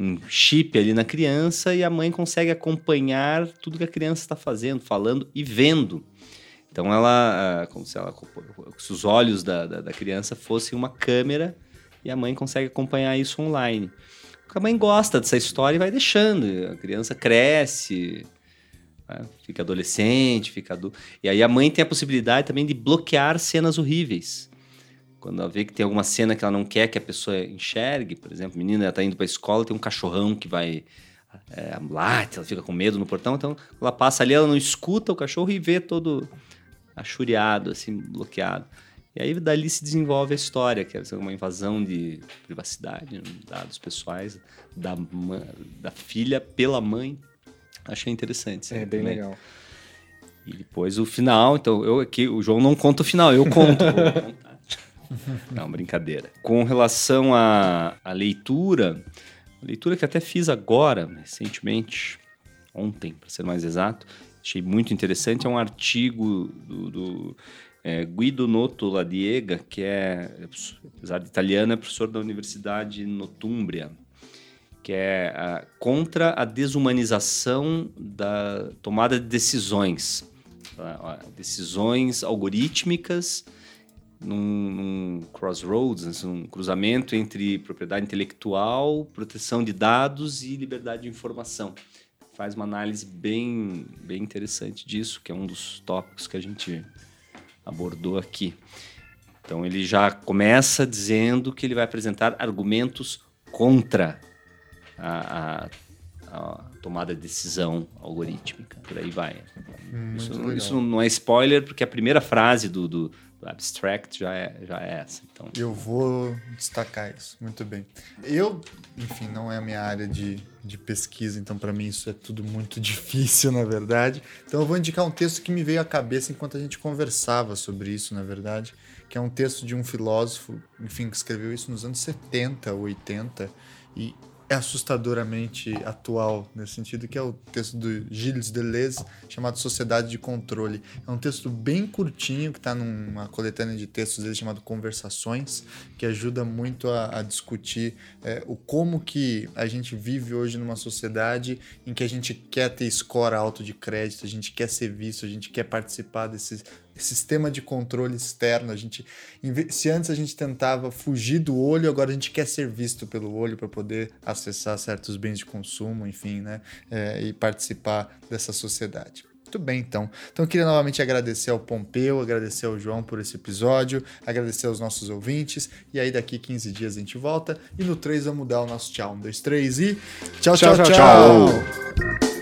um chip ali na criança e a mãe consegue acompanhar tudo que a criança está fazendo, falando e vendo. Então ela, ah, como se, ela, se os olhos da, da, da, criança fossem uma câmera e a mãe consegue acompanhar isso online. Porque a mãe gosta dessa história e vai deixando. A criança cresce, né, fica adolescente, fica adulto. E aí a mãe tem a possibilidade também de bloquear cenas horríveis. Quando ela vê que tem alguma cena que ela não quer que a pessoa enxergue, por exemplo, a menina está indo para a escola, tem um cachorrão que vai é, late, ela fica com medo no portão, então ela passa ali, ela não escuta o cachorro e vê todo achuriado, assim, bloqueado. E aí dali se desenvolve a história, que é uma invasão de privacidade, né, dados pessoais da, da filha pela mãe. Achei interessante. É bem legal. E depois o final, então eu aqui, o João não conta o final, eu conto. Não, brincadeira. Com relação à, à leitura, leitura que até fiz agora, recentemente, ontem, para ser mais exato, achei muito interessante. É um artigo do, do é, Guido Noto Ladiega, que é, apesar de italiano, é professor da Universidade Notumbria, que é a, contra a desumanização da tomada de decisões. Decisões algorítmicas num, num crossroads, um cruzamento entre propriedade intelectual, proteção de dados e liberdade de informação. Faz uma análise bem, bem interessante disso, que é um dos tópicos que a gente abordou aqui. Então ele já começa dizendo que ele vai apresentar argumentos contra a, a, a tomada de decisão algorítmica. Por aí vai. Hum, isso, isso, não é spoiler, porque a primeira frase do, do abstract já é, já é essa. Então... Eu vou destacar isso, muito bem. Eu, enfim, não é a minha área de, de pesquisa, então para mim isso é tudo muito difícil, na verdade. Então eu vou indicar um texto que me veio à cabeça enquanto a gente conversava sobre isso, na verdade, que é um texto de um filósofo, enfim, que escreveu isso nos anos 70, 80, e é assustadoramente atual, nesse sentido, que é o texto do Gilles Deleuze, chamado Sociedade de Controle. É um texto bem curtinho, que está numa coletânea de textos dele chamado Conversações, que ajuda muito a, a discutir é, o como que a gente vive hoje numa sociedade em que a gente quer ter score alto de crédito, a gente quer ser visto, a gente quer participar desses sistema de controle externo. A gente, se antes a gente tentava fugir do olho, agora a gente quer ser visto pelo olho para poder acessar certos bens de consumo, enfim, né? É, e participar dessa sociedade. Muito bem, então. Então, eu queria novamente agradecer ao Pompeu, agradecer ao João por esse episódio, agradecer aos nossos ouvintes. E aí, daqui 15 dias a gente volta. E no 3 vamos dar o nosso tchau. Um, dois, três e. tchau, tchau. tchau. tchau. tchau.